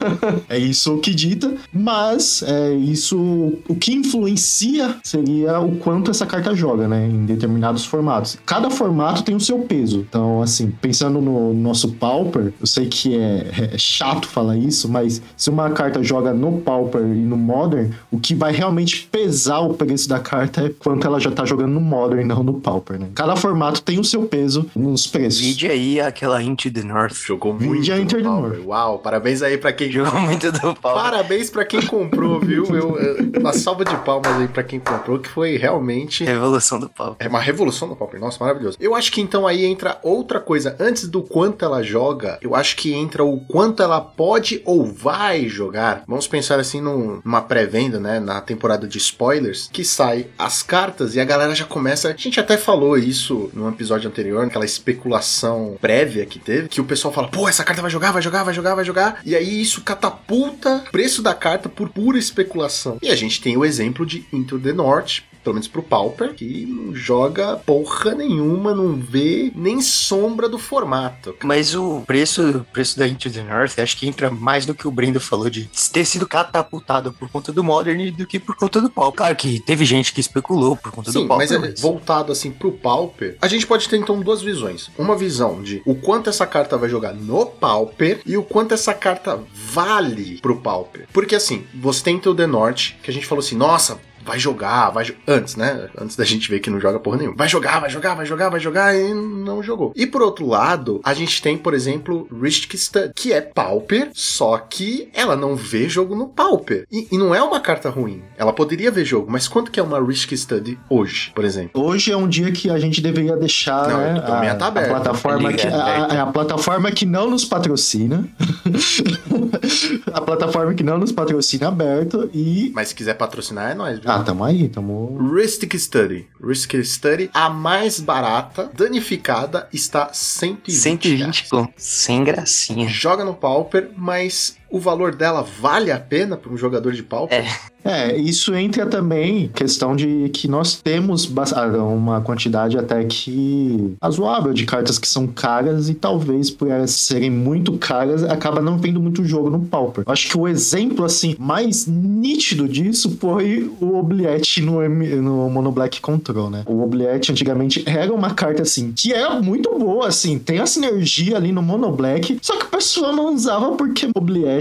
é isso que dita, mas é isso o que influencia seria o quanto essa carta joga, né, em determinados formatos. Cada formato tem o seu peso. Então, assim, pensando no nosso Pauper, eu sei que é, é chato falar isso, mas se uma carta joga no Pauper e no Modern, o que vai realmente pesar o preço da carta é quanto ela já tá jogando no Modern e não no Pauper, né? Cada formato tem o seu peso nos preços. Vide aí aquela Into the North. Jogou Vide muito a no Inter do Pauper. Norte. Uau, parabéns aí pra quem Jogou muito do pau. Parabéns pra quem comprou, viu? Eu, eu- uma salva de palmas aí pra quem comprou, que foi realmente Revolução do pau. é uma revolução do Pauper. Nossa, maravilhoso. Eu acho que então aí entra outra coisa. Antes do quanto ela joga, eu acho que entra o quanto ela pode ou vai jogar. Vamos pensar assim num- numa pré-venda, né? Na temporada de spoilers, que sai as cartas e a galera já começa. A gente até falou isso num episódio anterior, naquela especulação prévia que teve, que o pessoal fala: pô, essa carta vai jogar, vai jogar, vai jogar, vai jogar. E aí isso catapulta o preço da carta por pura especulação. E a gente tem o exemplo de Into the North, pelo menos pro Pauper, que não joga porra nenhuma, não vê nem sombra do formato. Mas o preço, o preço da Into the North, acho que entra mais no que o Brendo falou de ter sido catapultado por conta do Modern do que por conta do pau. Claro que teve gente que especulou por conta Sim, do pau. mas é, voltado assim pro Pauper, a gente pode ter então duas visões. Uma visão de o quanto essa carta vai jogar no Pauper e o quanto essa carta vale pro Pauper. Porque assim, você tem o The North, que a gente falou assim, nossa, vai jogar, vai jo antes, né? Antes da gente ver que não joga porra nenhuma. Vai jogar, vai jogar, vai jogar, vai jogar e não jogou. E por outro lado, a gente tem, por exemplo, Risk Study, que é Pauper, só que ela não vê jogo no Pauper. E, e, não é uma carta ruim. Ela poderia ver jogo, mas quanto que é uma Risk Study hoje, por exemplo? Hoje é um dia que a gente deveria deixar Não, né, então minha a, tá a aberta. plataforma que, a, a- a plataforma que não nos patrocina. a plataforma que não nos patrocina aberto e. Mas se quiser patrocinar, é nós, viu? Ah, tamo aí, tamo. Ristic Study. Ristic Study, a mais barata, danificada, está 120. 120 reais. com sem gracinha. Joga no Pauper, mas o valor dela vale a pena para um jogador de Pauper? É, isso entra também questão de que nós temos ah, uma quantidade até que razoável de cartas que são caras e talvez por elas serem muito caras acaba não tendo muito jogo no Pauper. Acho que o exemplo assim mais nítido disso foi o Obliette no, M- no Mono Black Control, né? O Obliette antigamente era uma carta assim que era muito boa, assim, tem a sinergia ali no Mono Black, só que o pessoal não usava porque o Obliette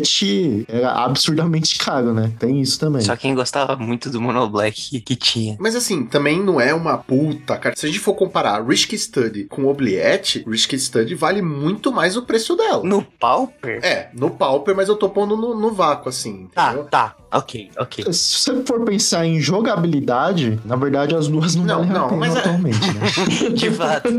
era absurdamente caro, né? Tem isso também. Só quem gostava muito do Mono Black que tinha. Mas assim, também não é uma puta carta. Se a gente for comparar Risk Study com Obliette, Risk Study vale muito mais o preço dela. No Pauper? É, no Pauper, mas eu tô pondo no, no vácuo, assim, Tá, entendeu? tá. Ok, ok. Se você for pensar em jogabilidade, na verdade as duas não, Não, valem não, a pena mas é- atualmente, né? De fato.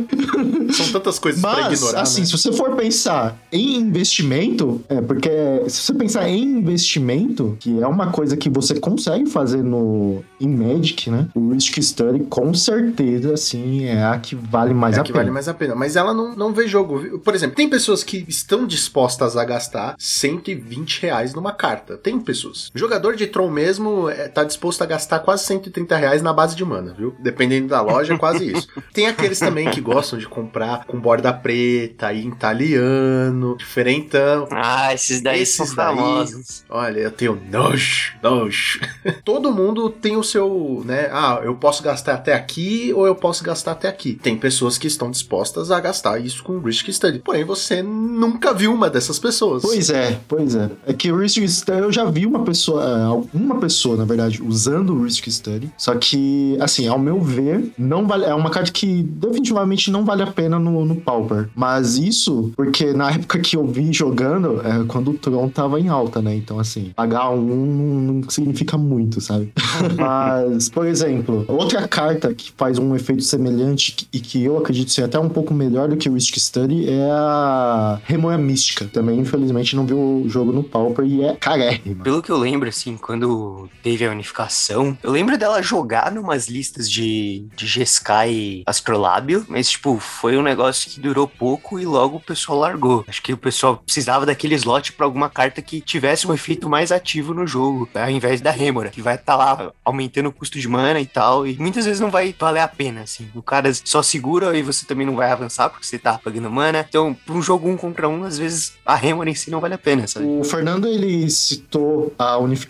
São tantas coisas pra Mas, ignorar, assim, né? se você for pensar em investimento, é porque se você pensar em investimento, que é uma coisa que você consegue fazer no em Magic, né? O Risk Study com certeza, assim, é a que vale mais É a a que pena. vale mais a pena. Mas ela não, não vê jogo. Por exemplo, tem pessoas que estão dispostas a gastar 120 reais numa carta. Tem pessoas. O jogador de Tron mesmo é, tá disposto a gastar quase 130 reais na base de mana, viu? Dependendo da loja, é quase isso. Tem aqueles também que gostam de comprar com borda preta, italiano, diferentão. Ah, esses daí Esses são daí- famosos. Olha, eu tenho nojo, nojo. Todo mundo tem o seu, né? Ah, eu posso gastar até aqui ou eu posso gastar até aqui. Tem pessoas que estão dispostas a gastar isso com Risk Study. Porém, você nunca viu uma dessas pessoas. Pois é, pois é. É que o Risk Study, eu já vi uma pessoa, alguma pessoa, na verdade, usando o Risk Study. Só que, assim, ao meu ver, não vale, é uma carta que definitivamente não vale a pena no, no Pauper. Mas isso, porque na época que eu vi jogando, é quando o Tron tava em alta, né? Então, assim, pagar um não, não significa muito, sabe? Mas, por exemplo, outra carta que faz um efeito semelhante e que eu acredito ser até um pouco melhor do que o Risk Study é a Remoia Mística. Também, infelizmente, não viu o jogo no Pauper e é carérrima. Pelo que eu lembro, assim, quando teve a unificação, eu lembro dela jogar numas listas de, de G-Sky Astrolábio, mas, tipo, foi um negócio que durou pouco e logo o pessoal largou. Acho que o pessoal precisava daquele slot pra alguma carta que tivesse um efeito mais ativo no jogo, ao invés da Rêmora, que vai estar lá aumentando o custo de mana e tal, e muitas vezes não vai valer a pena, assim. O cara só segura e você também não vai avançar porque você tá pagando mana. Então, pra um jogo um contra um, às vezes a Rêmora em si não vale a pena, sabe? O Fernando ele citou a unificação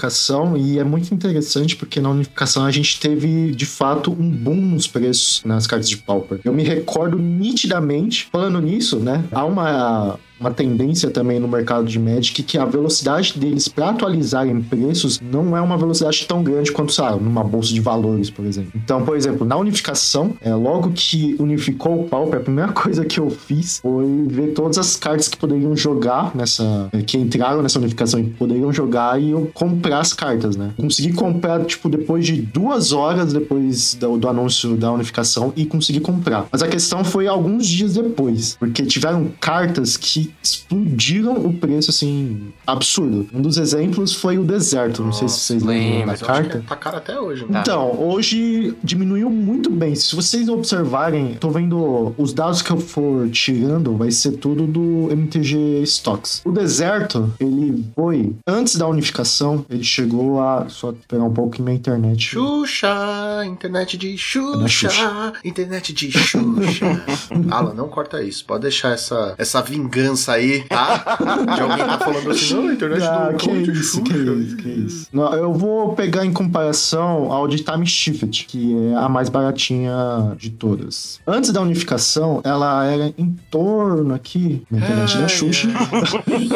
e é muito interessante porque na unificação a gente teve de fato um boom nos preços nas cartas de Pauper. Eu me recordo nitidamente, falando nisso, né? Há uma uma tendência também no mercado de Magic que a velocidade deles para atualizarem preços não é uma velocidade tão grande quanto, sabe, numa bolsa de valores, por exemplo. Então, por exemplo, na unificação, é, logo que unificou o Pauper, a primeira coisa que eu fiz foi ver todas as cartas que poderiam jogar nessa. é, que entraram nessa unificação e poderiam jogar e eu comprar as cartas, né? Consegui comprar, tipo, depois de duas horas depois do, do anúncio da unificação e consegui comprar. Mas a questão foi alguns dias depois, porque tiveram cartas que explodiram o preço, assim, absurdo. Um dos exemplos foi o deserto. Não sei se vocês lembram da carta. tá caro até hoje, né? Então, hoje diminuiu muito bem. Se vocês observarem, tô vendo os dados que eu for tirando, vai ser tudo do MTG Stocks. O deserto, ele foi, antes da unificação, ele chegou a. Só pegar um pouco minha internet. Xuxa, internet de Não é Xuxa, internet de Xuxa. Alan, não corta isso. Pode deixar essa, essa vingança vingança aí, tá? De alguém tá falando assim, não, a internet Ah, do que isso, que isso, que isso. Não, eu vou pegar em comparação ao de Time Shift, que é a mais baratinha de todas. Antes da unificação, ela era em torno aqui, na internet da Ai, Xuxa,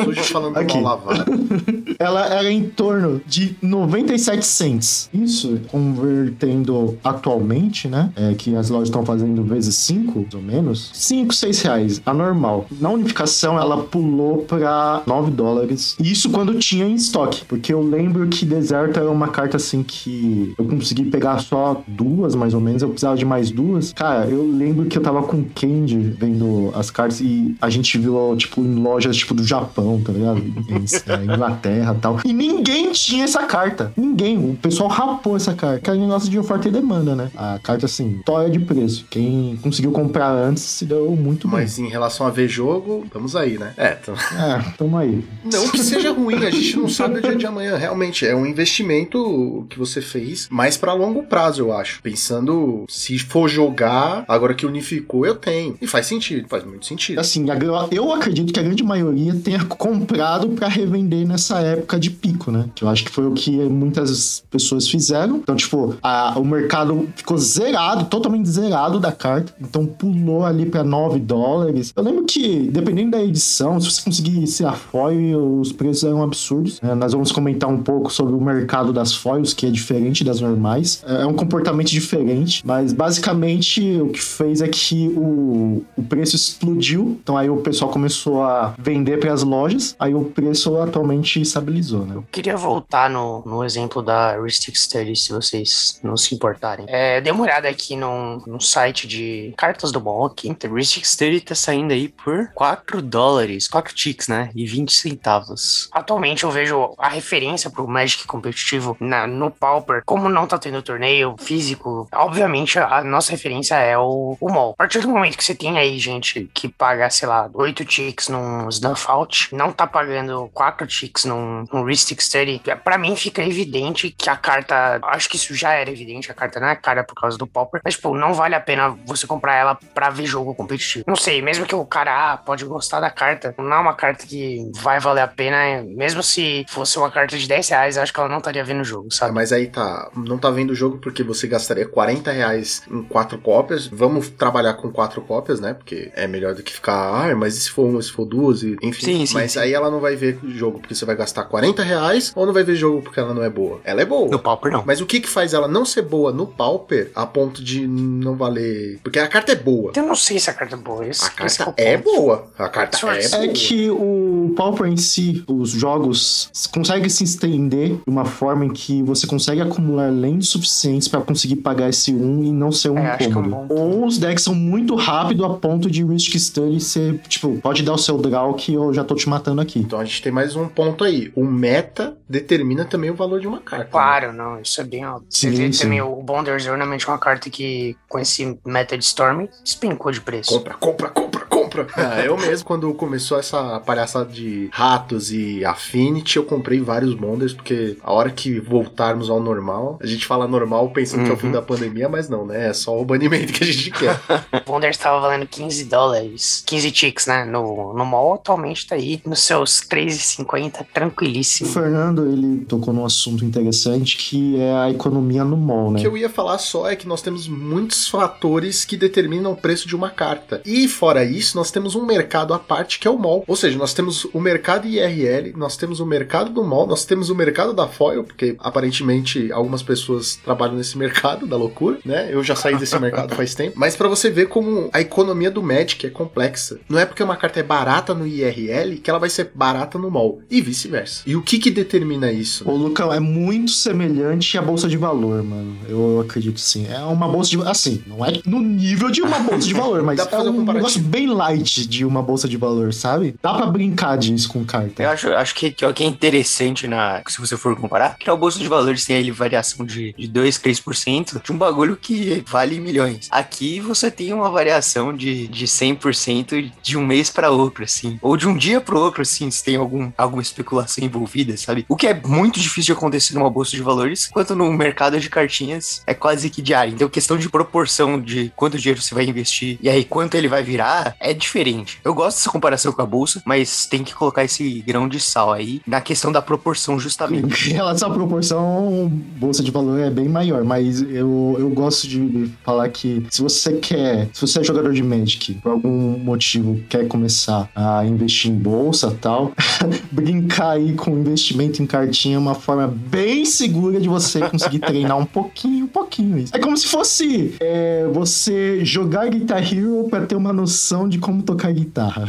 Xuxa falando Aqui. mal lavado. ela era em torno de 97 cents. Isso, convertendo atualmente, né? É, que as lojas estão fazendo vezes 5, mais ou menos. 5, 6 reais, a normal. Na unificação, ela pulou pra 9 dólares. Isso quando tinha em estoque. Porque eu lembro que Deserto era uma carta assim que eu consegui pegar só duas, mais ou menos. Eu precisava de mais duas. Cara, eu lembro que eu tava com o Candy vendo as cartas e a gente viu, tipo, em lojas tipo do Japão, tá ligado? Em, é, Inglaterra e tal. E ninguém tinha essa carta. Ninguém. O pessoal rapou essa carta. Que é negócio de oferta e demanda, né? A carta, assim, tóia de preço. Quem conseguiu comprar antes se deu muito bem. Mas em relação a ver jogo, vamos aí, né? É, então... É, tamo aí. Não que seja ruim, a gente não sabe o dia de amanhã. Realmente, é um investimento que você fez mais pra longo prazo, eu acho. Pensando, se for jogar, agora que unificou, eu tenho. E faz sentido, faz muito sentido. Assim, eu acredito que a grande maioria tenha comprado pra revender nessa época de pico, né? Que eu acho que foi o que muitas pessoas fizeram. Então, tipo, a- o mercado ficou zerado, totalmente zerado da carta. Então, pulou ali pra 9 dólares. Eu lembro que, dependendo da edição, se você conseguir ser a foil, os preços eram absurdos. É, nós vamos comentar um pouco sobre o mercado das foils, que é diferente das normais. É é um comportamento diferente, mas basicamente o que fez é que o, o preço explodiu. Então aí o pessoal começou a vender para as lojas. Aí o preço atualmente estabilizou, né? Queria voltar no, no exemplo da Ristic Study, se vocês não se importarem. É, dei uma olhada aqui no, no site de cartas do mall aqui. Ristic Study tá saindo aí por 4 dólares, 4 ticks, né? E 20 centavos. Atualmente eu vejo a referência pro Magic competitivo na, no Pauper. Como não tá tendo torneio físico, obviamente a, nossa referência é o, o mall. A partir do momento que você tem aí gente que paga, sei lá, 8 ticks num Snuff Out, não tá pagando 4 ticks num, num Ristic Study, pra mim fica evidente que a carta. Acho que isso já era evidente, a carta não é cara por causa do Pauper, mas, tipo, não vale a pena você comprar ela pra ver jogo competitivo. Não sei, mesmo que o cara ah, pode gostar da carta, não é uma carta que vai valer a pena, mesmo se fosse uma carta de 10 reais, acho que ela não estaria vendo o jogo, sabe? mas aí tá, não tá vendo o jogo porque você gastaria 40 reais em quatro cópias. Vamos trabalhar com quatro cópias, né? Porque é melhor do que ficar, ah, mas e se for uma, se for duas, e, enfim. Sim, sim, mas sim. aí ela não vai ver jogo porque você vai gastar 40 reais ou não vai ver jogo porque ela não é boa. Ela é boa. No Pauper não. Mas o que que faz ela não ser boa no Pauper a ponto de não valer. Porque a carta é boa. Eu não sei se a carta é boa. Esse, A carta é, é o boa. A carta. É. É que o Pauper em si, os jogos, consegue se estender de uma forma em que você consegue acumular lentes suficientes pra conseguir pagar esse um e não ser um É, acho que é um Ou os decks são muito rápidos a ponto de Risk Study ser, tipo, pode dar o seu draw que eu já tô te matando aqui. Então a gente tem mais um ponto aí. O meta determina também o valor de uma carta. né? Claro, não, isso é bem óbvio. Você Sim, vê sim. também o Bonders Ornament, uma carta que, com esse meta de Storm, despencou de preço. Compra, compra, compra, compra. Ah, eu mesmo, quando começou essa palhaçada de ratos e Affinity, eu comprei vários Bonders, porque a hora que voltarmos ao normal, a gente fala normal pensando que é o fim Uhum. da pandemia, mas não, né? É só o banimento que a gente quer. O Bonders estava valendo 15 dólares, 15 ticks, né? No, no mall, atualmente tá aí nos seus 3,50, O tranquilíssimo. Fernando, ele tocou num assunto interessante que é a economia no mall, O né? que eu ia falar só é que nós temos muitos fatores que determinam o preço de uma carta. E fora isso, nós temos um mercado à parte que é o mall. Ou seja, nós temos o mercado IRL, nós temos o mercado do mall, nós temos o mercado da foil, porque aparentemente algumas pessoas trabalham nesse mercado da loucura, né? Eu já saí desse mercado faz tempo. Mas pra você ver como a economia do Magic é complexa. Não é porque uma carta é barata no IRL que ela vai ser barata no mall. E vice-versa. E o que que determina isso? O Lucão é muito semelhante à bolsa de valor, mano. Eu acredito sim. É uma bolsa de assim, não é no nível de uma bolsa de valor, mas Dá pra é fazer um um negócio bem light de uma bolsa de valor, sabe? Dá pra brincar disso com carta. Eu acho, acho que, que o que é interessante na, se você for comparar, que a bolsa de valores tem ali variação de, de 2, 3% de um bagulho que vale milhões. Aqui você tem uma variação de, de 100% de um mês para outro, assim. Ou de um dia para outro, assim, se tem algum, alguma especulação envolvida, sabe? O que é muito difícil de acontecer numa bolsa de valores, enquanto no mercado de cartinhas é quase que diário. Então, questão de proporção de quanto dinheiro você vai investir e aí quanto ele vai virar é diferente. Eu gosto dessa comparação com a bolsa, mas tem que colocar esse grão de sal aí na questão da proporção, justamente. Em relação à proporção, bolsa de valor é bem maior, mas eu, eu gosto de falar que se você quer, se você é jogador de Magic, por algum motivo quer começar a investir em bolsa tal, brincar aí com investimento em cartinha é uma forma bem segura de você conseguir treinar um pouquinho, um pouquinho isso. É como se fosse é, você jogar Guitar Hero pra ter uma noção de como tocar guitarra.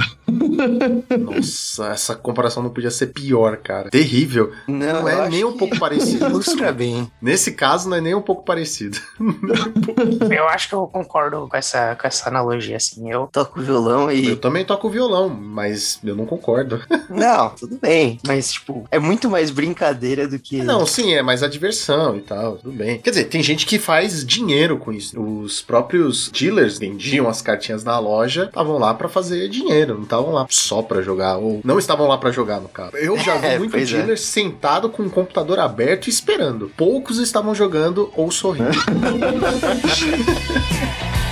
Nossa, essa comparação não podia ser pior, cara. Terrível. Não, eu é nem um que pouco parecido. Ilustra bem. Nesse caso, não é nem um pouco parecido. Eu acho que eu concordo com essa, com essa analogia, assim. Eu toco violão e. Eu também toco violão, mas eu não concordo. Não, tudo bem. Mas, tipo, é muito mais brincadeira do que. Não, sim, é mais a diversão e tal, tudo bem. Quer dizer, tem gente que faz dinheiro com isso. Os próprios dealers vendiam as cartinhas na loja, estavam lá pra fazer dinheiro, não estavam lá só pra jogar, ou não estavam lá pra jogar, no caso. Eu já vi É, muito é. dealer sentado com o computador aberto e esperando. Poucos estavam jogando ou sorrindo.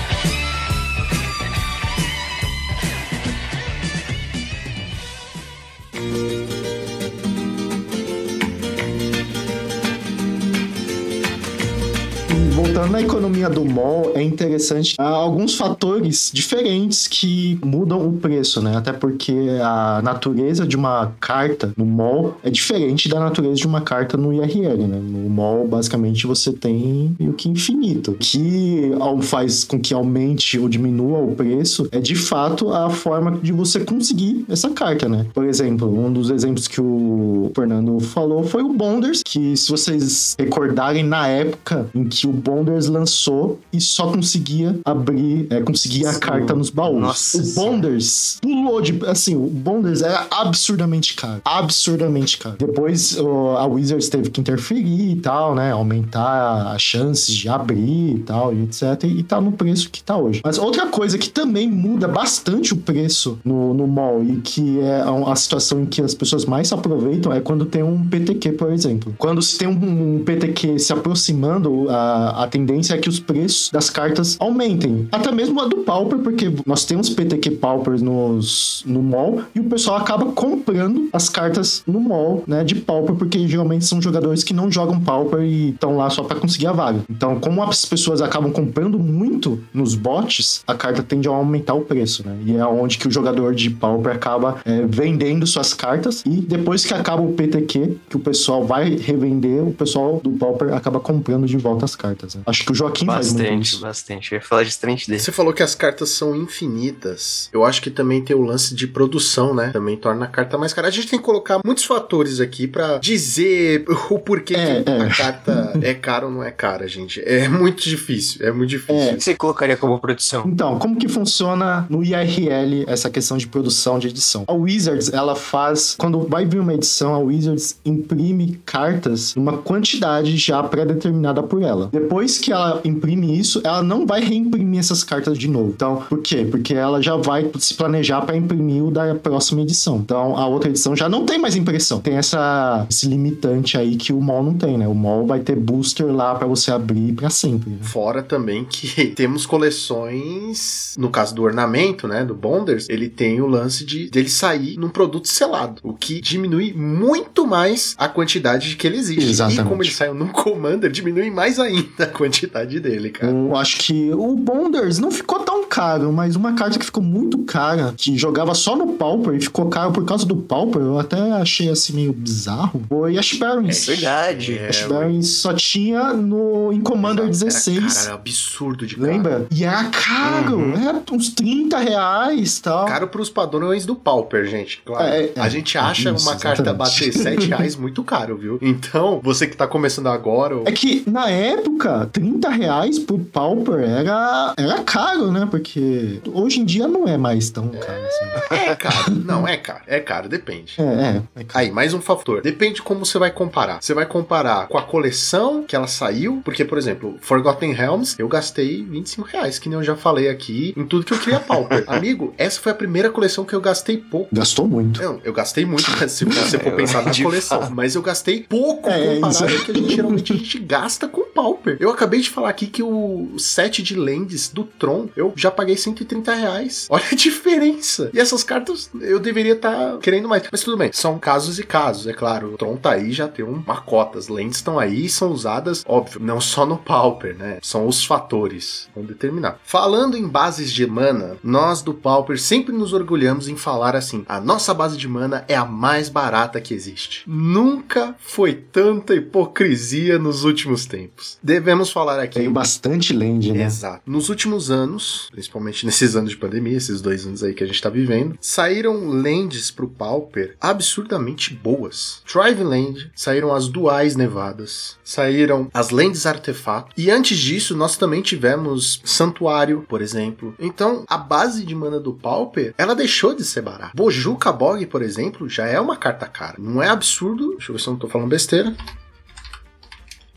Voltando na economia do mall, é interessante há alguns fatores diferentes que mudam o preço, né? Até porque a natureza de uma carta no mall é diferente da natureza de uma carta no IRL, né? No mall, basicamente, você tem meio que infinito. O que faz com que aumente ou diminua o preço é de fato a forma de você conseguir essa carta, né? Por exemplo, um dos exemplos que o Fernando falou foi o Bonders, que se vocês recordarem na época em que o Bonders lançou e só conseguia abrir, é, conseguia a carta nos baús. Nossa o. Bonders pulou de. Assim, o Bonders era absurdamente caro. Absurdamente caro. Depois o- a Wizards teve que interferir e tal, né? Aumentar as chances de abrir e tal, e etc. E tá no preço que tá hoje. Mas outra coisa que também muda bastante o preço no, no mall e que é a, a situação em que as pessoas mais se aproveitam é quando tem um PTQ, por exemplo. Quando se tem um, um PTQ se aproximando, a, a tendência é que os preços das cartas aumentem. Até mesmo a do Pauper, porque nós temos PTQ Paupers nos, no mall e o pessoal acaba comprando as cartas no mall, né, de Pauper, porque geralmente são jogadores que não jogam Pauper e estão lá só para conseguir a vaga. Então, como as pessoas acabam comprando muito nos bots, a carta tende a aumentar o preço, né? E é onde que o jogador de Pauper acaba é, vendendo suas cartas e depois que acaba o PTQ, que o pessoal vai revender, o pessoal do Pauper acaba comprando de volta as cartas. né? Acho que o Joaquim faz muito Bastante, bastante. Eu ia falar justamente dele. Você falou que as cartas são infinitas. Eu acho que também tem o lance de produção, né? Também torna a carta mais cara. A gente tem que colocar muitos fatores aqui pra dizer o porquê É, que é. a carta é cara ou não é cara, gente. É muito difícil, é muito difícil. O que você colocaria como produção? Então, como que funciona no IRL essa questão de produção de edição? A Wizards, ela faz, quando vai vir uma edição, a Wizards imprime cartas numa quantidade já pré-determinada por ela. Depois que ela imprime isso, ela não vai reimprimir essas cartas de novo. Então, por quê? Porque ela já vai se planejar para imprimir o da próxima edição. Então, a outra edição já não tem mais impressão. Tem essa esse limitante aí que o mall não tem, né? O mall vai ter booster lá para você abrir para sempre. né? Fora também que temos coleções, no caso do ornamento, né, do Bonders, ele tem o lance de dele sair num produto selado, o que diminui muito mais a quantidade de que ele existe. Exatamente. E como ele saiu num Commander, diminui mais ainda a quantidade dele, cara. Eu acho que o Bonders não ficou tão caro, mas uma carta que ficou muito cara, que jogava só no Pauper e ficou caro por causa do Pauper, eu até achei assim meio bizarro, foi Ash Barons. É verdade. É, Ash Barons só tinha no, em Commander Exato, 16. Era, cara, era absurdo de caro. Lembra? E era caro, Uhum. era uns 30 reais e tal. Caro pros padrões do Pauper, gente. Claro. É, é, a gente acha isso, uma carta exatamente. bater 7 reais muito caro, viu? Então, você que tá começando agora. ou- É que na época, 30 reais por Pauper era, era caro, né? Porque hoje em dia não é mais tão caro assim. É caro. Não, é caro. É caro, depende. É, é. é caro. Aí, mais um fator. Depende como você vai comparar. Você vai comparar com a coleção que ela saiu, porque, por exemplo, Forgotten Realms, eu gastei 25 reais, que nem eu já falei aqui, em tudo que eu queria Pauper. Amigo, essa foi a primeira coleção que eu gastei pouco. Gastou muito. Não, eu gastei muito, se você for É, pensar na de coleção. fato. Mas eu gastei pouco É, comparado isso. ao que a gente geralmente a gente gasta com Pauper. Eu acabei de falar aqui que o set de lentes do Tron eu já paguei 130 reais. Olha a diferença. E essas cartas eu deveria estar tá querendo mais. Mas tudo bem, são casos e casos, é claro. O Tron tá aí já tem uma cota. As lentes estão aí e são usadas, óbvio, não só no Pauper, né? São os fatores. Vamos determinar. Falando em bases de mana, nós do Pauper sempre nos orgulhamos em falar assim: a nossa base de mana é a mais barata que existe. Nunca foi tanta hipocrisia nos últimos tempos. Devemos falar aqui. Tem bastante land, né? Exato. Nos últimos anos, principalmente nesses anos de pandemia, esses dois anos aí que a gente tá vivendo, saíram lands pro Pauper absurdamente boas. Drive Land, saíram as duais nevadas, saíram as lands artefato. E antes disso, nós também tivemos Santuário, por exemplo. Então, a base de mana do Pauper, ela deixou de ser barata. Bojuka Bog, por exemplo, já é uma carta cara. Não é absurdo. Deixa eu ver se eu não tô falando besteira.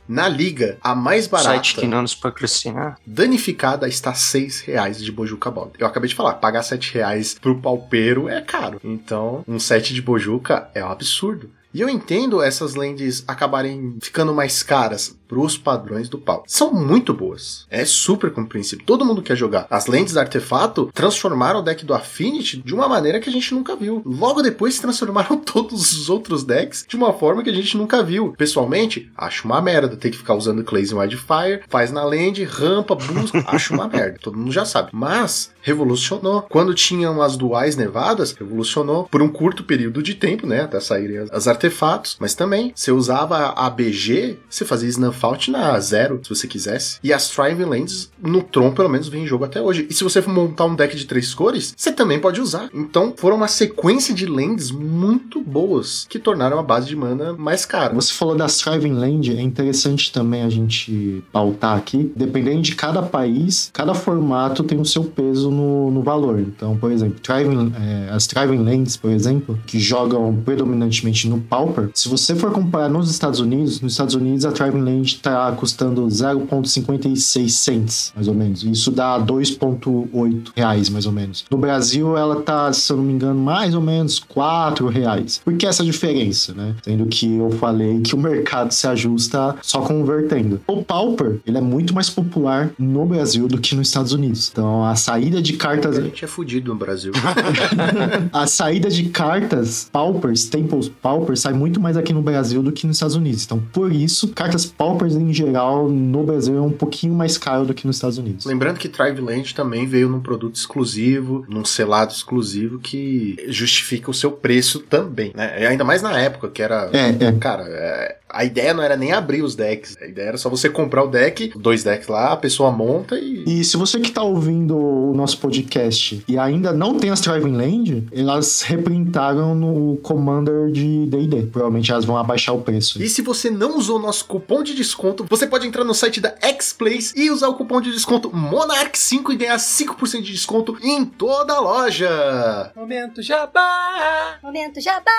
Na liga, a mais barata. Site que não nos patrocinar. Danificada está seis reais de Bojuka Bog. Eu acabei de falar, pagar sete reais pro palpeiro é caro. Então, um set de Bojuka é um absurdo. E eu entendo essas lentes acabarem ficando mais caras pros padrões do pau. São muito boas. É super compreensível. Todo mundo quer jogar. As lentes artefato transformaram o deck do Affinity de uma maneira que a gente nunca viu. Logo depois transformaram todos os outros decks de uma forma que a gente nunca viu. Pessoalmente, acho uma merda ter que ficar usando Clays Wildfire, faz na land, rampa, busca. acho uma merda. Todo mundo já sabe. Mas revolucionou. Quando tinham as duais nevadas, revolucionou por um curto período de tempo, né? Até saírem as artefatos, mas também você usava a BG, você fazia snuff out na zero, se você quisesse. E as Thriving Lands no Tron, pelo menos, vem em jogo até hoje. E se você for montar um deck de três cores, você também pode usar. Então, foram uma sequência de lands muito boas que tornaram a base de mana mais cara. Você falou das Thriving Land, é interessante também a gente pautar aqui. Dependendo de cada país, cada formato tem o seu peso no, no valor. Então, por exemplo, Thriving, é, as Thriving Lands, por exemplo, que jogam predominantemente no Pauper, se você for comparar nos Estados Unidos, nos Estados Unidos a Thriving Land está custando 0,56 cents, mais ou menos. Isso dá 2,8 reais, mais ou menos. No Brasil, ela tá, se eu não me engano, mais ou menos 4 reais. Por que essa diferença, né? Sendo que eu falei que o mercado se ajusta só convertendo. O Pauper, ele é muito mais popular no Brasil do que nos Estados Unidos. Então, a saída de cartas... A gente é fudido no Brasil. a saída de cartas Paupers, Temples Paupers, sai muito mais aqui no Brasil do que nos Estados Unidos. Então, por isso, cartas Paupers em geral no Brasil é um pouquinho mais caro do que nos Estados Unidos. Lembrando que Triveland também veio num produto exclusivo, num selado exclusivo que justifica o seu preço também, né? E ainda mais na época que era. É, é. Cara, é, a ideia não era nem abrir os decks. A ideia era só você comprar o deck, dois decks lá, a pessoa monta e. E se você que tá ouvindo o nosso podcast e ainda não tem as Thriving Land, elas reprintaram no Commander de D&D. Provavelmente elas vão abaixar o preço. E se você não usou o nosso cupom de desconto, você pode entrar no site da X-Place e usar o cupom de desconto Monarch5 e ganhar 5% de desconto em toda a loja. Momento jabá! Momento jabá!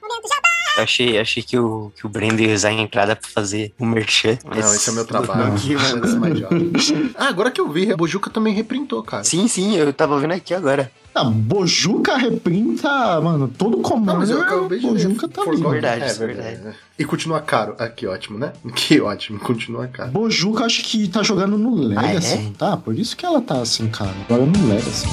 Momento jabá! Achei, achei que o, que o Brenda ia usar a entrada pra fazer o merchan. Não, esse é meu trabalho. Aqui, mano. mais jovem. ah, agora que eu vi, a Bojuka também reprintou, cara. Sim, sim, eu tava vendo aqui agora. Ah, Bojuka reprinta, mano, todo comando. Não, mas eu acabei de Bojuka ler. tá. Verdade, é, verdade. né? E continua caro. Ah, que ótimo, né? Que ótimo, continua caro. Bojuka acho que tá jogando no Legacy, Ah, é? tá? Por isso que ela tá assim, cara. Agora no Legacy.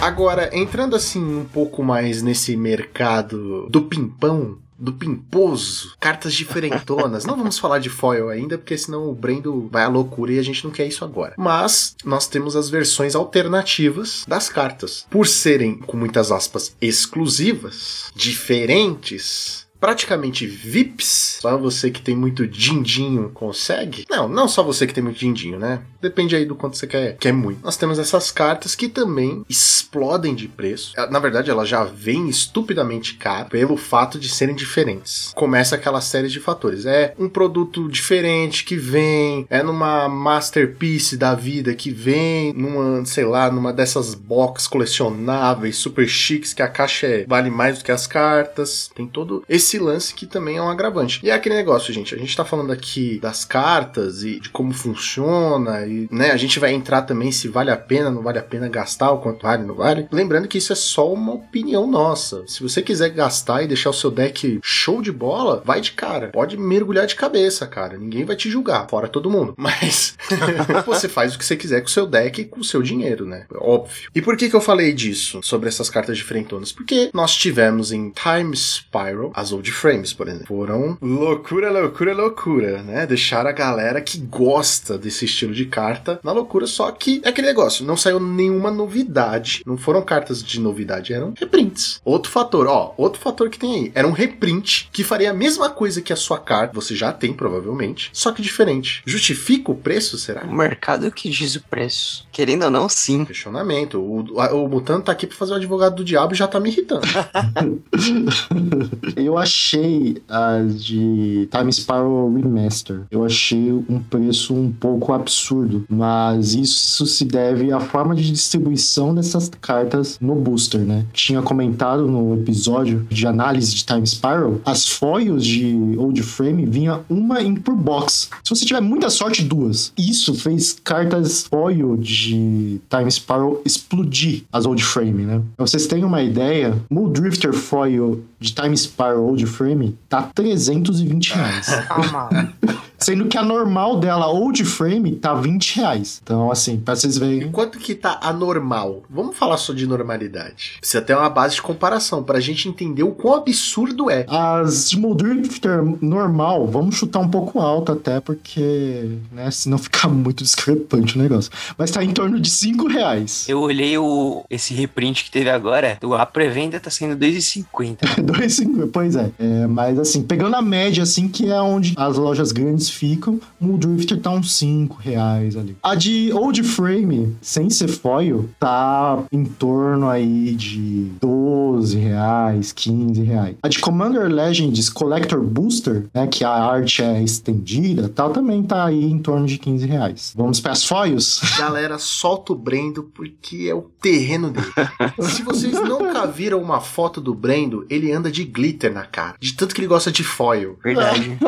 Agora, entrando assim um pouco mais nesse mercado do pimpão, do pimposo, cartas diferentonas. não vamos falar de foil ainda, porque senão o Brendo vai à loucura e a gente não quer isso agora. Mas nós temos as versões alternativas das cartas. Por serem, com muitas aspas, exclusivas, diferentes, praticamente VIPs. Só você que tem muito dindinho consegue. Não, não só você que tem muito dindinho, né? Depende aí do quanto você quer, quer muito. Nós temos essas cartas que também explodem de preço. Na verdade, elas já vêm estupidamente caro pelo fato de serem diferentes. Começa aquela série de fatores. É um produto diferente que vem, é numa masterpiece da vida que vem, numa, sei lá, numa dessas box colecionáveis super chiques que a caixa é- vale mais do que as cartas. Tem todo esse esse lance que também é um agravante. E é aquele negócio, gente, a gente tá falando aqui das cartas e de como funciona e, né, a gente vai entrar também se vale a pena, não vale a pena gastar, o quanto vale, não vale. Lembrando que isso é só uma opinião nossa. Se você quiser gastar e deixar o seu deck show de bola, vai de cara. Pode mergulhar de cabeça, cara. Ninguém vai te julgar, fora todo mundo. Mas você faz o que você quiser com o seu deck e com o seu dinheiro, né? Óbvio. E por que que eu falei disso, sobre essas cartas diferentonas? Porque nós tivemos em Time Spiral as Old Frames, por exemplo. Foram loucura, loucura, loucura, né? Deixaram a galera que gosta desse estilo de carta na loucura, só que é aquele negócio, não saiu nenhuma novidade. Não foram cartas de novidade, eram reprints. Outro fator, ó, outro fator que tem aí, era um reprint que faria a mesma coisa que a sua carta, você já tem provavelmente, só que diferente. Justifica o preço, será? O mercado que diz o preço. Querendo ou não, sim. Questionamento. O, a- o Mutano tá aqui pra fazer o advogado do diabo e já tá me irritando. Eu achei a de Time Spiral Remaster. Eu achei um preço um pouco absurdo, mas isso se deve à forma de distribuição dessas cartas no booster, né? Tinha comentado no episódio de análise de Time Spiral, as foils de Old Frame vinha uma em por box. Se você tiver muita sorte, duas. Isso fez cartas foil de Time Spiral explodir as Old Frame, né? Pra vocês terem uma ideia, Muldrifter Foil de Time Spiral Old Frame tá 320 reais. Calma. Sendo que a normal dela, Old Frame, tá 20 reais. Então, assim, pra vocês verem. Quanto que tá anormal? Vamos falar só de normalidade. Precisa ter uma base de comparação pra gente entender o quão absurdo é. As de Muldrifter normal, vamos chutar um pouco alto até, porque, né, senão fica muito discrepante o negócio. Mas tá em torno de 5 reais. Eu olhei o, esse reprint que teve agora, a pré-venda tá saindo 2,50. 2,50, pois é. É, Mas assim, pegando a média, assim, que é onde as lojas grandes ficam, o Drifter tá uns 5 reais ali. A de Old Frame, sem ser foil, tá em torno aí de 12 reais, 15 reais. A de Commander Legends Collector Booster, né, que a arte é estendida tal, também tá aí em torno de 15 reais. Vamos para as foils? Galera, solta o Brendo porque é o terreno dele. Se vocês nunca viram uma foto do Brendo, ele anda de glitter na cara. De tanto que ele gosta de foil. Verdade.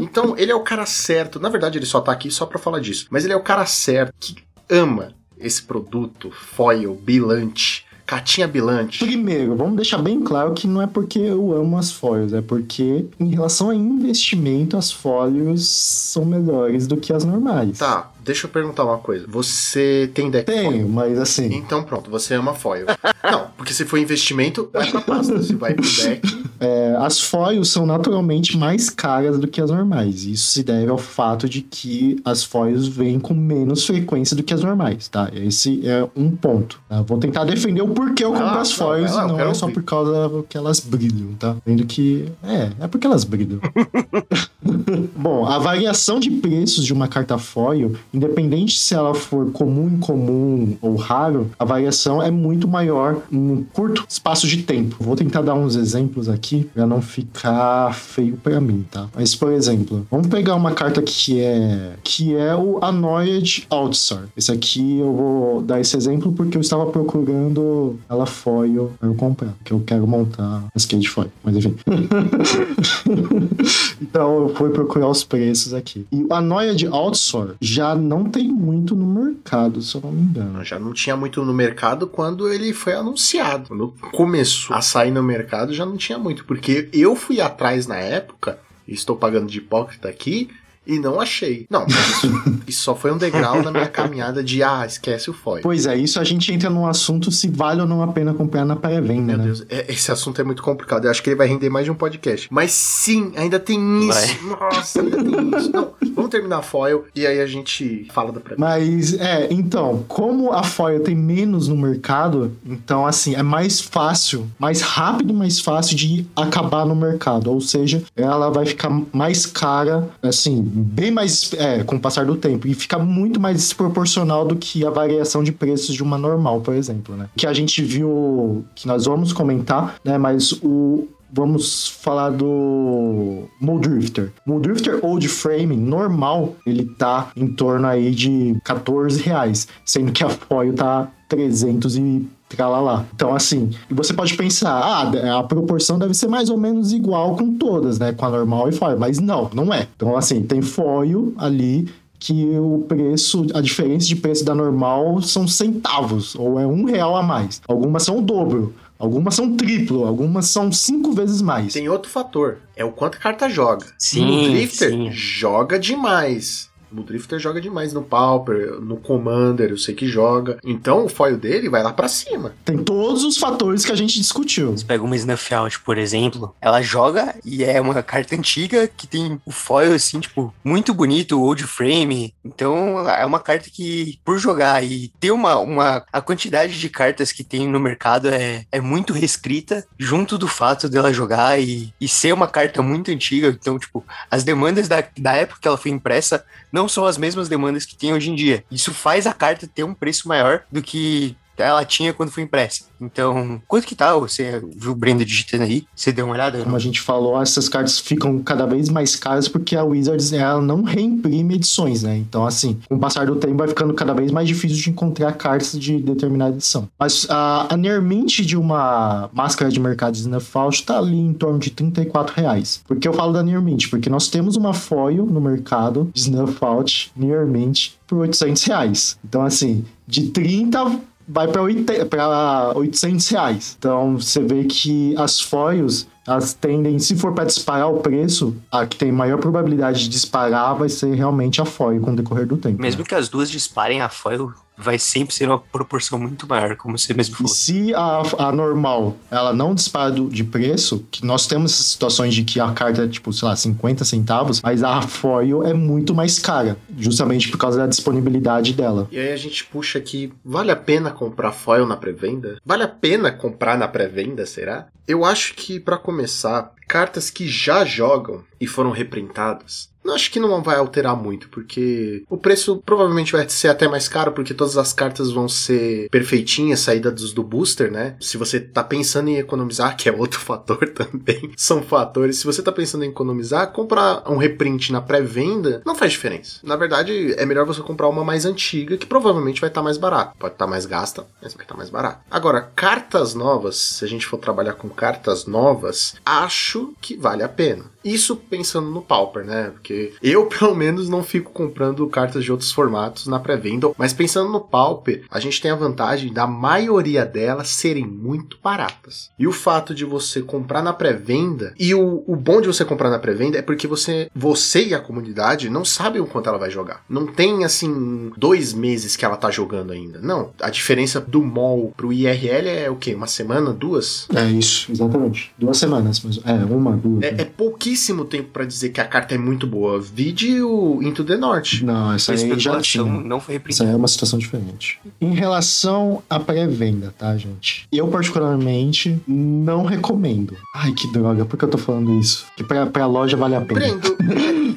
Então, ele é o cara certo. Na verdade, ele só tá aqui só pra falar disso. Mas ele é o cara certo que ama esse produto foil, bilante, catinha bilante. Primeiro, vamos deixar bem claro que não é porque eu amo as foils, é porque em relação a investimento, as foils são melhores do que as normais. Tá, deixa eu perguntar uma coisa. Você tem deck Tenho, foil? mas assim, Então pronto, você ama foil. Não, porque se for investimento, vai pra pasta. Se vai pro deck, é, as foils são naturalmente mais caras do que as normais. Isso se deve ao fato de que as foils vêm com menos frequência do que as normais, tá? Esse é um ponto. tá? Vou tentar defender o porquê eu compro lá, as não, foils vai lá, e não é só ouvir. por causa que elas brilham, tá? Vendo que. É, é porque elas brilham. Bom, a variação de preços de uma carta foil, independente se ela for comum, incomum ou raro, a variação é muito maior em um curto espaço de tempo. Vou tentar dar uns exemplos aqui para não ficar feio para mim, tá? Mas por exemplo, vamos pegar uma carta que é que é o Annoyed Outstar. Esse aqui eu vou dar esse exemplo porque eu estava procurando ela foil para eu comprar, que eu quero montar skate foil, mas enfim. então eu fui procurar os preços aqui. E o Annoyed Outsor já não tem muito no mercado, se eu não me engano. já não tinha muito no mercado quando ele foi anunciado. Quando começou a sair no mercado, já não tinha muito. Porque eu fui atrás na época, estou pagando de hipócrita aqui, e não achei. Não, mas isso, isso só foi um degrau na minha caminhada de, ah, esquece o foil. Pois é, isso a gente entra num assunto se vale ou não a pena comprar na pré-venda, Meu né? Deus, é- esse assunto é muito complicado. Eu acho que ele vai render mais de um podcast. Mas sim, ainda tem isso. Nossa, ainda tem isso. Não, vamos terminar a foil e aí a gente fala da pré Mas, é, então, como a foil tem menos no mercado, então, assim, é mais fácil, mais rápido mais fácil de acabar no mercado. Ou seja, ela vai ficar mais cara, assim, bem mais, é, com o passar do tempo. E fica muito mais desproporcional do que a variação de preços de uma normal, por exemplo, né? Que a gente viu, que nós vamos comentar, né? Mas o vamos falar do Moldrifter. Moldrifter Old Frame normal, ele tá em torno aí de 14 reais, sendo que a foil tá 300 e tralalá. Então, assim, você pode pensar, ah, a proporção deve ser mais ou menos igual com todas, né? Com a normal e foil. Mas não, não é. Então, assim, tem foil ali que o preço, a diferença de preço da normal são centavos, ou é um real a mais. Algumas são o dobro. Algumas são triplo, algumas são cinco vezes mais. Tem outro fator, é o quanto a carta joga. Sim, o Drifter sim. joga demais. O Drifter joga demais no Pauper, no Commander, eu sei que joga. Então o foil dele vai lá pra cima. Tem todos os fatores que a gente discutiu. Você pega uma Snuff Out, por exemplo, ela joga e é uma carta antiga que tem o foil, assim, tipo, muito bonito, old frame. Então, é uma carta que, por jogar e ter uma, uma... A quantidade de cartas que tem no mercado é, é muito restrita, junto do fato dela jogar e, e ser uma carta muito antiga. Então, tipo, as demandas da, da época que ela foi impressa não são as mesmas demandas que tem hoje em dia. Isso faz a carta ter um preço maior do que ela tinha quando foi impressa. Então, quanto que tá? Você viu o Brenda digitando aí? Você deu uma olhada? Como a gente falou, essas cartas ficam cada vez mais caras porque a Wizards ela não reimprime edições, né? Então, assim, com o passar do tempo vai ficando cada vez mais difícil de encontrar cartas de determinada edição. Mas a, a near mint de uma máscara de mercado de Snuff tá ali em torno de 34 reais. Por que eu falo da near mint? Porque nós temos uma foil no mercado de Snuff Out near mint por 800 reais. Então, assim, de 30 vai para 800 reais. Então você vê que as foils elas tendem, se for para disparar o preço, a que tem maior probabilidade de disparar vai ser realmente a foil com o decorrer do tempo. Mesmo né? que as duas disparem, a foil vai sempre ser uma proporção muito maior, como você mesmo E falou. se a, a normal ela não dispara de preço, que nós temos situações de que a carta é tipo, sei lá, 50 centavos, mas a foil é muito mais cara, justamente por causa da disponibilidade dela. E aí a gente puxa aqui, vale a pena comprar foil na pré-venda? Vale a pena comprar na pré-venda, será? Eu acho que pra começar, cartas que já jogam e foram reprintadas, não acho que não vai alterar muito, porque o preço provavelmente vai ser até mais caro, porque todas as cartas vão ser perfeitinhas, saídas do booster, né? Se você tá pensando em economizar, que é outro fator também, são fatores. Se você tá pensando em economizar, comprar um reprint na pré-venda não faz diferença. Na verdade, é melhor você comprar uma mais antiga, que provavelmente vai estar mais barato. Pode estar mais gasta, mas vai estar mais barato. Agora, cartas novas, se a gente for trabalhar com cartas novas, acho que vale a pena. Isso pensando no Pauper, né? Porque eu, pelo menos, não fico comprando cartas de outros formatos na pré-venda. Mas pensando no Pauper, a gente tem a vantagem da maioria delas serem muito baratas. E o fato de você comprar na pré-venda, e o, o bom de você comprar na pré-venda é porque você, você e a comunidade não sabem o quanto ela vai jogar. Não tem, assim, dois meses que ela tá jogando ainda. Não. A diferença do mall pro IRL é o quê? Uma semana? Duas? É isso, exatamente. Duas semanas, mas é, uma, duas. É, é pouquíssimo tempo pra dizer que a carta é muito boa. Vide o Into the North. Não, essa A aí já tinha. não foi Essa reprimida. aí é uma situação diferente. Em relação à pré-venda, tá, gente? Eu, particularmente, não recomendo. Ai, que droga, por que eu tô falando isso? Que pra, pra loja vale a pena. Brendo,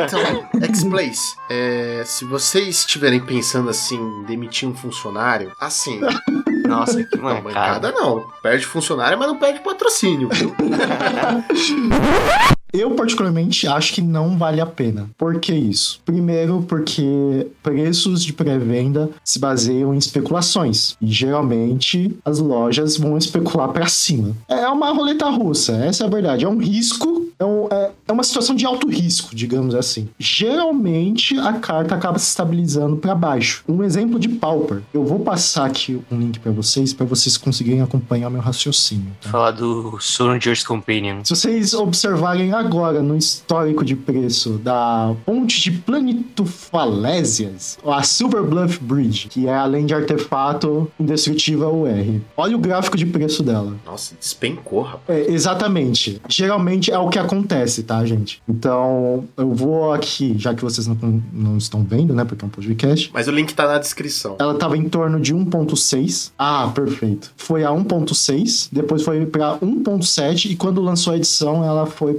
então, X-Plays, é, se vocês estiverem pensando assim, em demitir um funcionário, assim, Nossa, que não, mancada. bancada não. Perde funcionário, mas não perde patrocínio, viu? Eu, particularmente, acho que não vale a pena. Por que isso? Primeiro, porque preços de pré-venda se baseiam em especulações. E geralmente as lojas vão especular pra cima. É uma roleta russa, essa é a verdade. É um risco, é, um- é- é uma situação de alto risco, digamos assim. Geralmente a carta acaba se estabilizando pra baixo. Um exemplo de Pauper. Eu vou passar aqui um link pra vocês, pra vocês conseguirem acompanhar meu raciocínio. tá? Falar do Soldier's Companion. Se vocês observarem agora no histórico de preço da ponte de Planetofalésias, a Silver Bluff Bridge, que é além de artefato indestrutível UR. Olha o gráfico de preço dela. Nossa, despencou, rapaz. É, exatamente. Geralmente é o que acontece, tá? gente? Então, eu vou aqui, já que vocês não, não estão vendo, né, porque é um podcast. Mas o link tá na descrição. Ela tava em torno de 1.6. Ah, perfeito. Foi a 1.6, depois foi pra 1.7 e quando lançou a edição, ela foi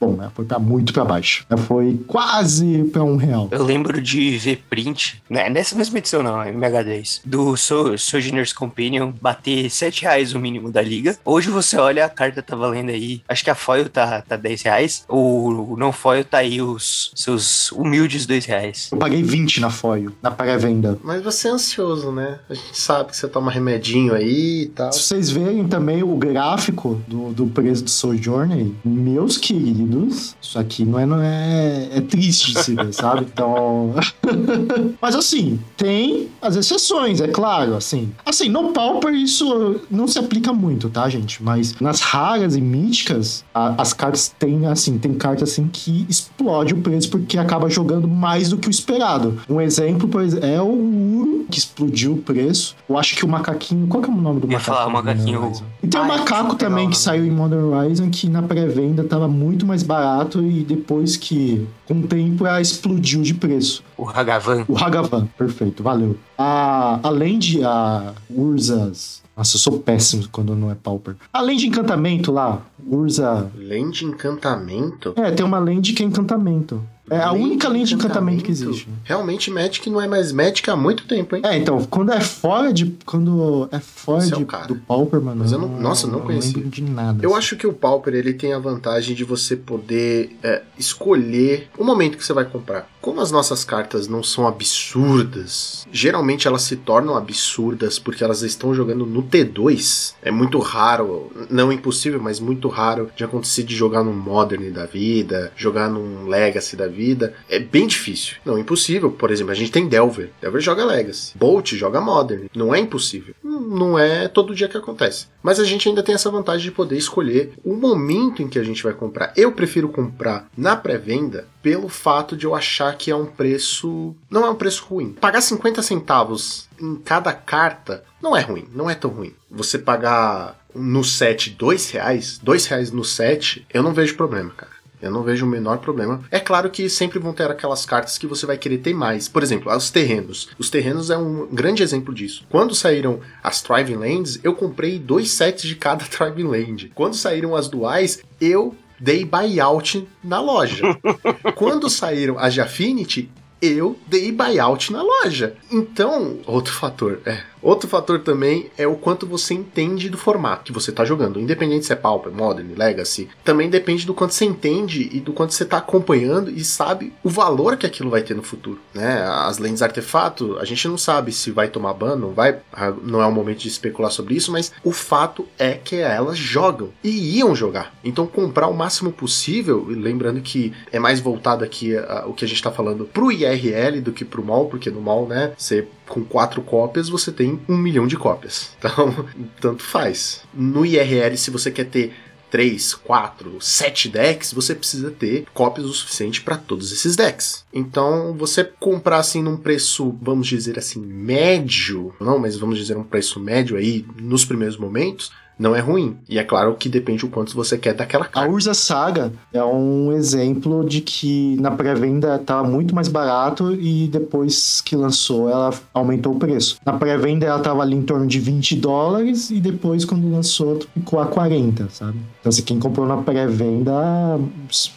Bom, ela foi pra muito pra baixo. Ela foi quase pra um real. Eu lembro de ver print, né, nessa mesma edição não, é MH10, do so Sojourner's Companion bater 7 reais o mínimo da liga. Hoje você olha, a carta tá valendo aí, acho que a foil tá, tá 10 reais, o não foil tá aí os seus humildes 2 reais. Eu paguei 20 na foil, na pré-venda. Mas você é ansioso, né? A gente sabe que você toma remedinho aí e tal. Se vocês verem também o gráfico do, do preço do Sojourner, meus queridos, isso aqui não é, não é, é triste de se ver, sabe? Então. Mas assim, tem as exceções, é claro, assim. Assim, no Pauper isso não se aplica muito, tá, gente? Mas nas raras e míticas, a- as cartas têm, assim, tem cartas assim que explode o preço porque acaba jogando mais do que o esperado. Um exemplo, por exemplo, é o Uro, que explodiu o preço. Eu acho que o macaquinho. Qual que é o nome do Eu ia falar o macaquinho-? E tem o Ah, macaco também que saiu em Modern Horizon que na pré-venda tava muito mais barato e depois que, com o tempo, ela explodiu de preço. O Hagavan. O Hagavan, perfeito, valeu. A, além de a Ursas. Nossa, eu sou péssimo quando não é Pauper. Além de encantamento lá, Urza. Lente encantamento? É, tem uma lente que é encantamento. É a única lente de encantamento que existe. Realmente, Magic não é mais Magic há muito tempo, hein? É, então, quando é fora de. Quando é fora é de, cara. do Pauper, mano. Mas eu não- nossa, eu não conhecia. lembro de nada. Eu assim. acho que o Pauper ele tem a vantagem de você poder é, escolher o momento que você vai comprar. Como as nossas cartas não são absurdas, geralmente elas se tornam absurdas porque elas estão jogando no T2. É muito raro, não impossível, mas muito raro de acontecer de jogar num Modern da vida, jogar num Legacy da vida. É bem difícil. Não impossível. Por exemplo, a gente tem Delver. Delver joga Legacy. Bolt joga Modern. Não é impossível. Não é todo dia que acontece. Mas a gente ainda tem essa vantagem de poder escolher o momento em que a gente vai comprar. Eu prefiro comprar na pré-venda pelo fato de eu achar que é um preço. Não é um preço ruim. Pagar 50 centavos em cada carta não é ruim, não é tão ruim. Você pagar no set dois reais, dois reais no set, eu não vejo problema, cara. Eu não vejo o menor problema. É claro que sempre vão ter aquelas cartas que você vai querer ter mais. Por exemplo, os terrenos. Os terrenos é um grande exemplo disso. Quando saíram as Thriving Lands, eu comprei dois sets de cada Thriving Land. Quando saíram as duais, eu dei buyout na loja. Quando saíram as de Affinity, eu dei buyout na loja. Então, outro fator, é. Outro fator também é o quanto você entende do formato que você está jogando. Independente se é Pauper, Modern, Legacy. Também depende do quanto você entende e do quanto você está acompanhando e sabe o valor que aquilo vai ter no futuro. Né? As lentes artefato, a gente não sabe se vai tomar ban, não vai. ah, Não é o momento de especular sobre isso, mas o fato é que elas jogam e iam jogar. Então comprar o máximo possível, lembrando que é mais voltado aqui a- o que a gente está falando pro IRL do que pro mall, porque no mall, né, você com quatro cópias você tem um milhão de cópias. Então, tanto faz. No IRL, se você quer ter 3, 4, 7 decks, você precisa ter cópias o suficiente para todos esses decks. Então, você comprar assim num preço, vamos dizer assim, médio, não, mas vamos dizer um preço médio aí nos primeiros momentos, não é ruim. E é claro que depende o quanto você quer daquela A carta. Urza Saga é um exemplo de que na pré-venda estava muito mais barato e depois que lançou ela aumentou o preço. Na pré-venda ela estava ali em torno de 20 dólares e depois quando lançou ficou a 40, sabe? Então assim, quem comprou na pré-venda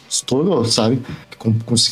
estourou, sabe?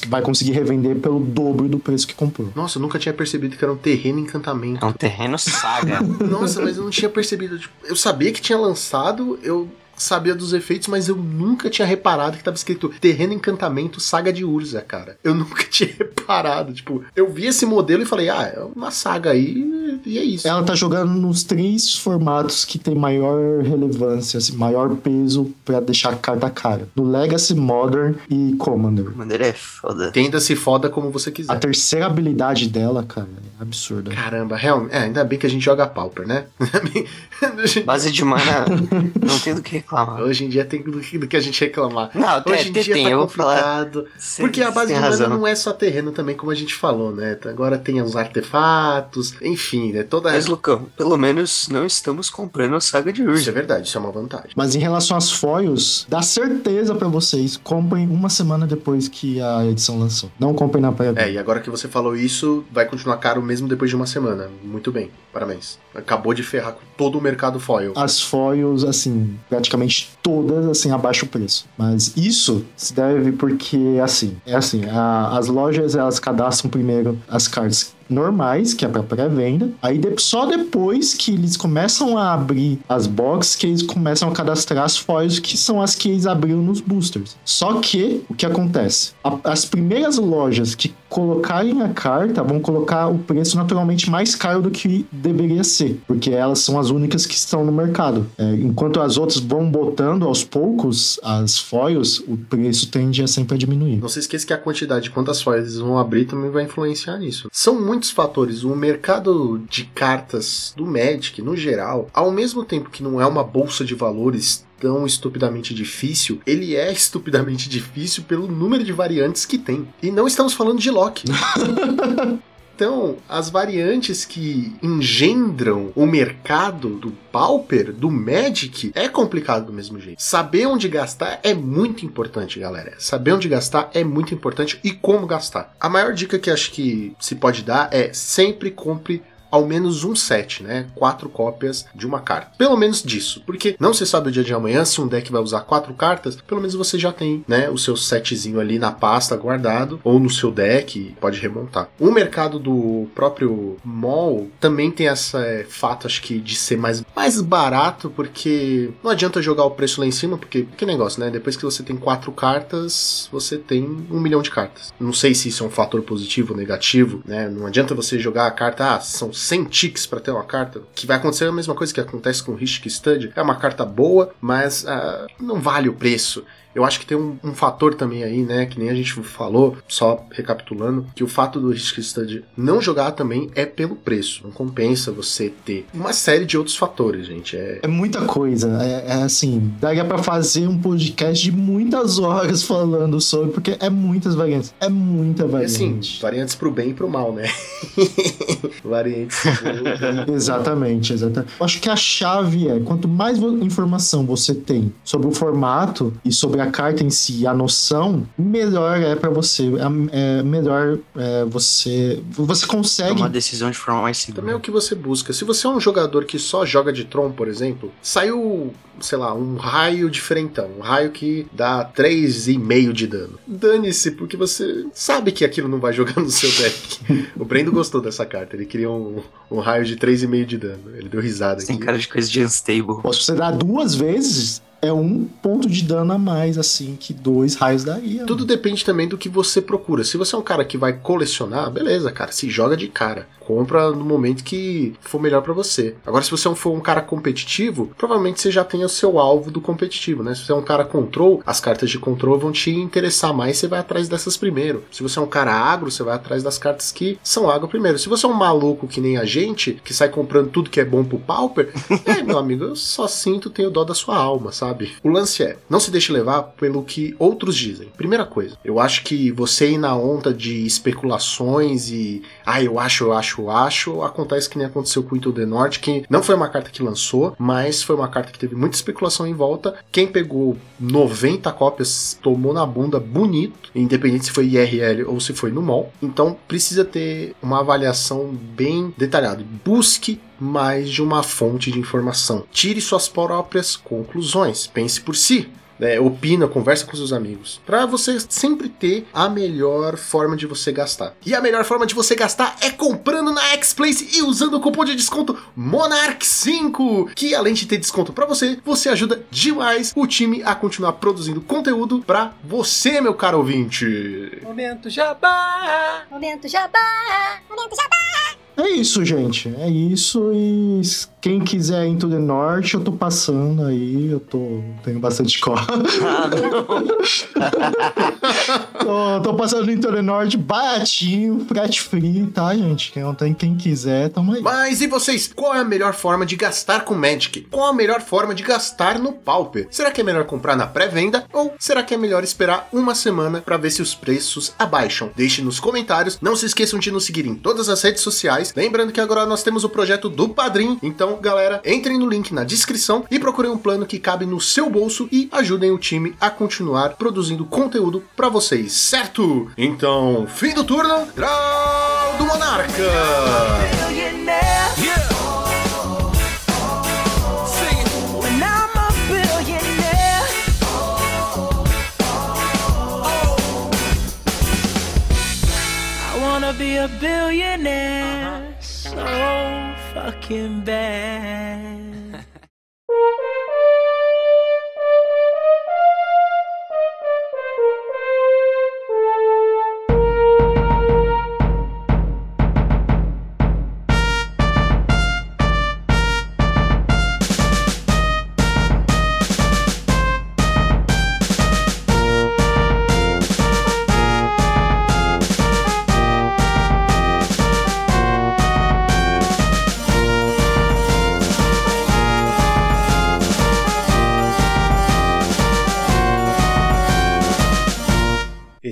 Vai conseguir revender pelo dobro do preço que comprou. Nossa, eu nunca tinha percebido que era um terreno encantamento. É um terreno saga. Nossa, mas eu não tinha percebido. Tipo, eu sabia que tinha lançado, eu sabia dos efeitos, mas eu nunca tinha reparado que tava escrito Terreno Encantamento Saga de Urza, cara. Eu nunca tinha reparado. Tipo, eu vi esse modelo e falei, ah, é uma saga aí e é isso. Ela tá jogando nos três formatos que tem maior relevância, assim, maior peso pra deixar a carta cara. No Legacy, Modern e Commander. Commander é foda. Tenda se foda como você A quiser. terceira habilidade dela, cara, é absurda. Caramba, realmente. É, ainda bem que a gente joga Pauper, né? Base de mana, não tem do que reclamar. Hoje em dia tem do que, do que a gente reclamar. Não, tem, Hoje em tem, dia tem, tá falar. complicado. Cê- Porque a base de mana razão. não é só terreno também, como a gente falou, né? Agora tem os artefatos, enfim, Sim, é toda Mas, Lucão, pelo menos não estamos comprando a saga de Isso é verdade, isso é uma vantagem. Mas em relação às foils, dá certeza pra vocês, comprem uma semana depois que a edição lançou. Não comprem na pré É, e agora que você falou isso, vai continuar caro mesmo depois de uma semana. Muito bem, parabéns. Acabou de ferrar com todo o mercado foil. As foils, assim, praticamente todas, assim, abaixo o preço. Mas isso se deve porque, assim, é assim, a- as lojas, elas cadastram primeiro as cartas normais, que é para pré-venda. Aí só depois que eles começam a abrir as boxes que eles começam a cadastrar as foils que são as que eles abriram nos boosters. Só que o que acontece? A- as primeiras lojas que colocarem a carta vão colocar o preço naturalmente mais caro do que deveria ser, porque elas são as únicas que estão no mercado. É, enquanto as outras vão botando aos poucos as foils, o preço tende a sempre a diminuir. Não se esqueça que a quantidade de quantas foils vão abrir também vai influenciar nisso. São muitos fatores. O mercado de cartas do Magic, no geral, ao mesmo tempo que não é uma bolsa de valores tão estupidamente difícil, ele é estupidamente difícil pelo número de variantes que tem. E não estamos falando de Loki. Então, as variantes que engendram o mercado do Pauper, do Magic, é complicado do mesmo jeito. Saber onde gastar é muito importante, galera. Saber onde gastar é muito importante e como gastar. A maior dica que acho que se pode dar é sempre compre ao menos um set, né? Quatro cópias de uma carta. Pelo menos disso. Porque não se sabe o dia de amanhã se um deck vai usar quatro cartas, pelo menos você já tem, né? O seu setzinho ali na pasta guardado, ou no seu deck, pode remontar. O mercado do próprio mall também tem essa é, fato, acho que, de ser mais, mais barato, porque não adianta jogar o preço lá em cima, porque que negócio, né? Depois que você tem quatro cartas, você tem um milhão de cartas. Não sei se isso é um fator positivo ou negativo, né? Não adianta você jogar a carta, ah, são 100 ticks para ter uma carta, que vai acontecer a mesma coisa que acontece com o Ristic Stud. É uma carta boa, mas ah, não vale o preço. Eu acho que tem um, um fator também aí, né? Que nem a gente falou, só recapitulando, que o fato do Risk Stud não jogar também é pelo preço. Não compensa você ter uma série de outros fatores, gente. É, É muita coisa. É, é assim, daria pra fazer um podcast de muitas horas falando sobre, porque é muitas variantes. É muita assim, variante. variantes pro bem e pro mal, né? variantes. Exatamente, exatamente. Eu acho que a chave é, quanto mais informação você tem sobre o formato e sobre a carta em si, a noção, melhor é pra você. É, é melhor é, você. Você consegue. Tomar decisão de forma mais segura. Também é o que você busca. Se você é um jogador que só joga de Tron, por exemplo, saiu, sei lá, um raio diferentão, um raio que dá 3,5 de dano. Dane-se, porque você sabe que aquilo não vai jogar no seu deck. o Brendo gostou dessa carta, ele queria um, um raio de 3,5 de dano. Ele deu risada Tem aqui. cara de coisa de unstable. Se você dá duas vezes, é um ponto de dano a mais, assim, que dois raios daria. Tudo depende também do que você procura. Se você é um cara que vai colecionar, beleza, cara, se joga de cara. Compra no momento que for melhor pra você. Agora, se você for um cara competitivo, provavelmente você já tem o seu alvo do competitivo, né? Se você é um cara control, as cartas de control vão te interessar mais, você vai atrás dessas primeiro. Se você é um cara agro, você vai atrás das cartas que são agro primeiro. Se você é um maluco que nem a gente, que sai comprando tudo que é bom pro Pauper, é, meu amigo, eu só sinto, tenho dó da sua alma, sabe? O lance é, não se deixe levar pelo que outros dizem. Primeira coisa, eu acho que você ir na onda de especulações e, ah, eu acho, eu acho, eu acho, acontece que nem aconteceu com o Ito The Norte, que não foi uma carta que lançou, mas foi uma carta que teve muita especulação em volta. Quem pegou 90 cópias tomou na bunda bonito, independente se foi IRL ou se foi no mall. Então precisa ter uma avaliação bem detalhada. Busque mais de uma fonte de informação. Tire suas próprias conclusões. Pense por si. Né, opina, conversa com seus amigos, Pra você sempre ter a melhor forma de você gastar. E a melhor forma de você gastar é comprando na X-Place e usando o cupom de desconto Monarch5, que além de ter desconto pra você, você ajuda demais o time a continuar produzindo conteúdo pra você, meu caro ouvinte. Momento jabá! Momento jabá. Momento jabá. É isso, gente. É isso. E quem quiser Into the Norte, eu tô passando aí. Eu tô. Tenho bastante cor. Ah, não. tô, tô passando no Into the Norte baratinho, frete free, tá, gente? Quem não tem, quem quiser, tamo aí. Mas e vocês? Qual é a melhor forma de gastar com Magic? Qual a melhor forma de gastar no Pauper? Será que é melhor comprar na pré-venda ou será que é melhor esperar uma semana para ver se os preços abaixam? Deixe nos comentários. Não se esqueçam de nos seguir em todas as redes sociais mais. Lembrando que agora nós temos o projeto do Padrim. Então, galera, entrem no link na descrição e procurem um plano que cabe no seu bolso e ajudem o time a continuar produzindo conteúdo para vocês, certo? Então, fim do turno, Draw do Monarca! Be a billionaire fucking bad.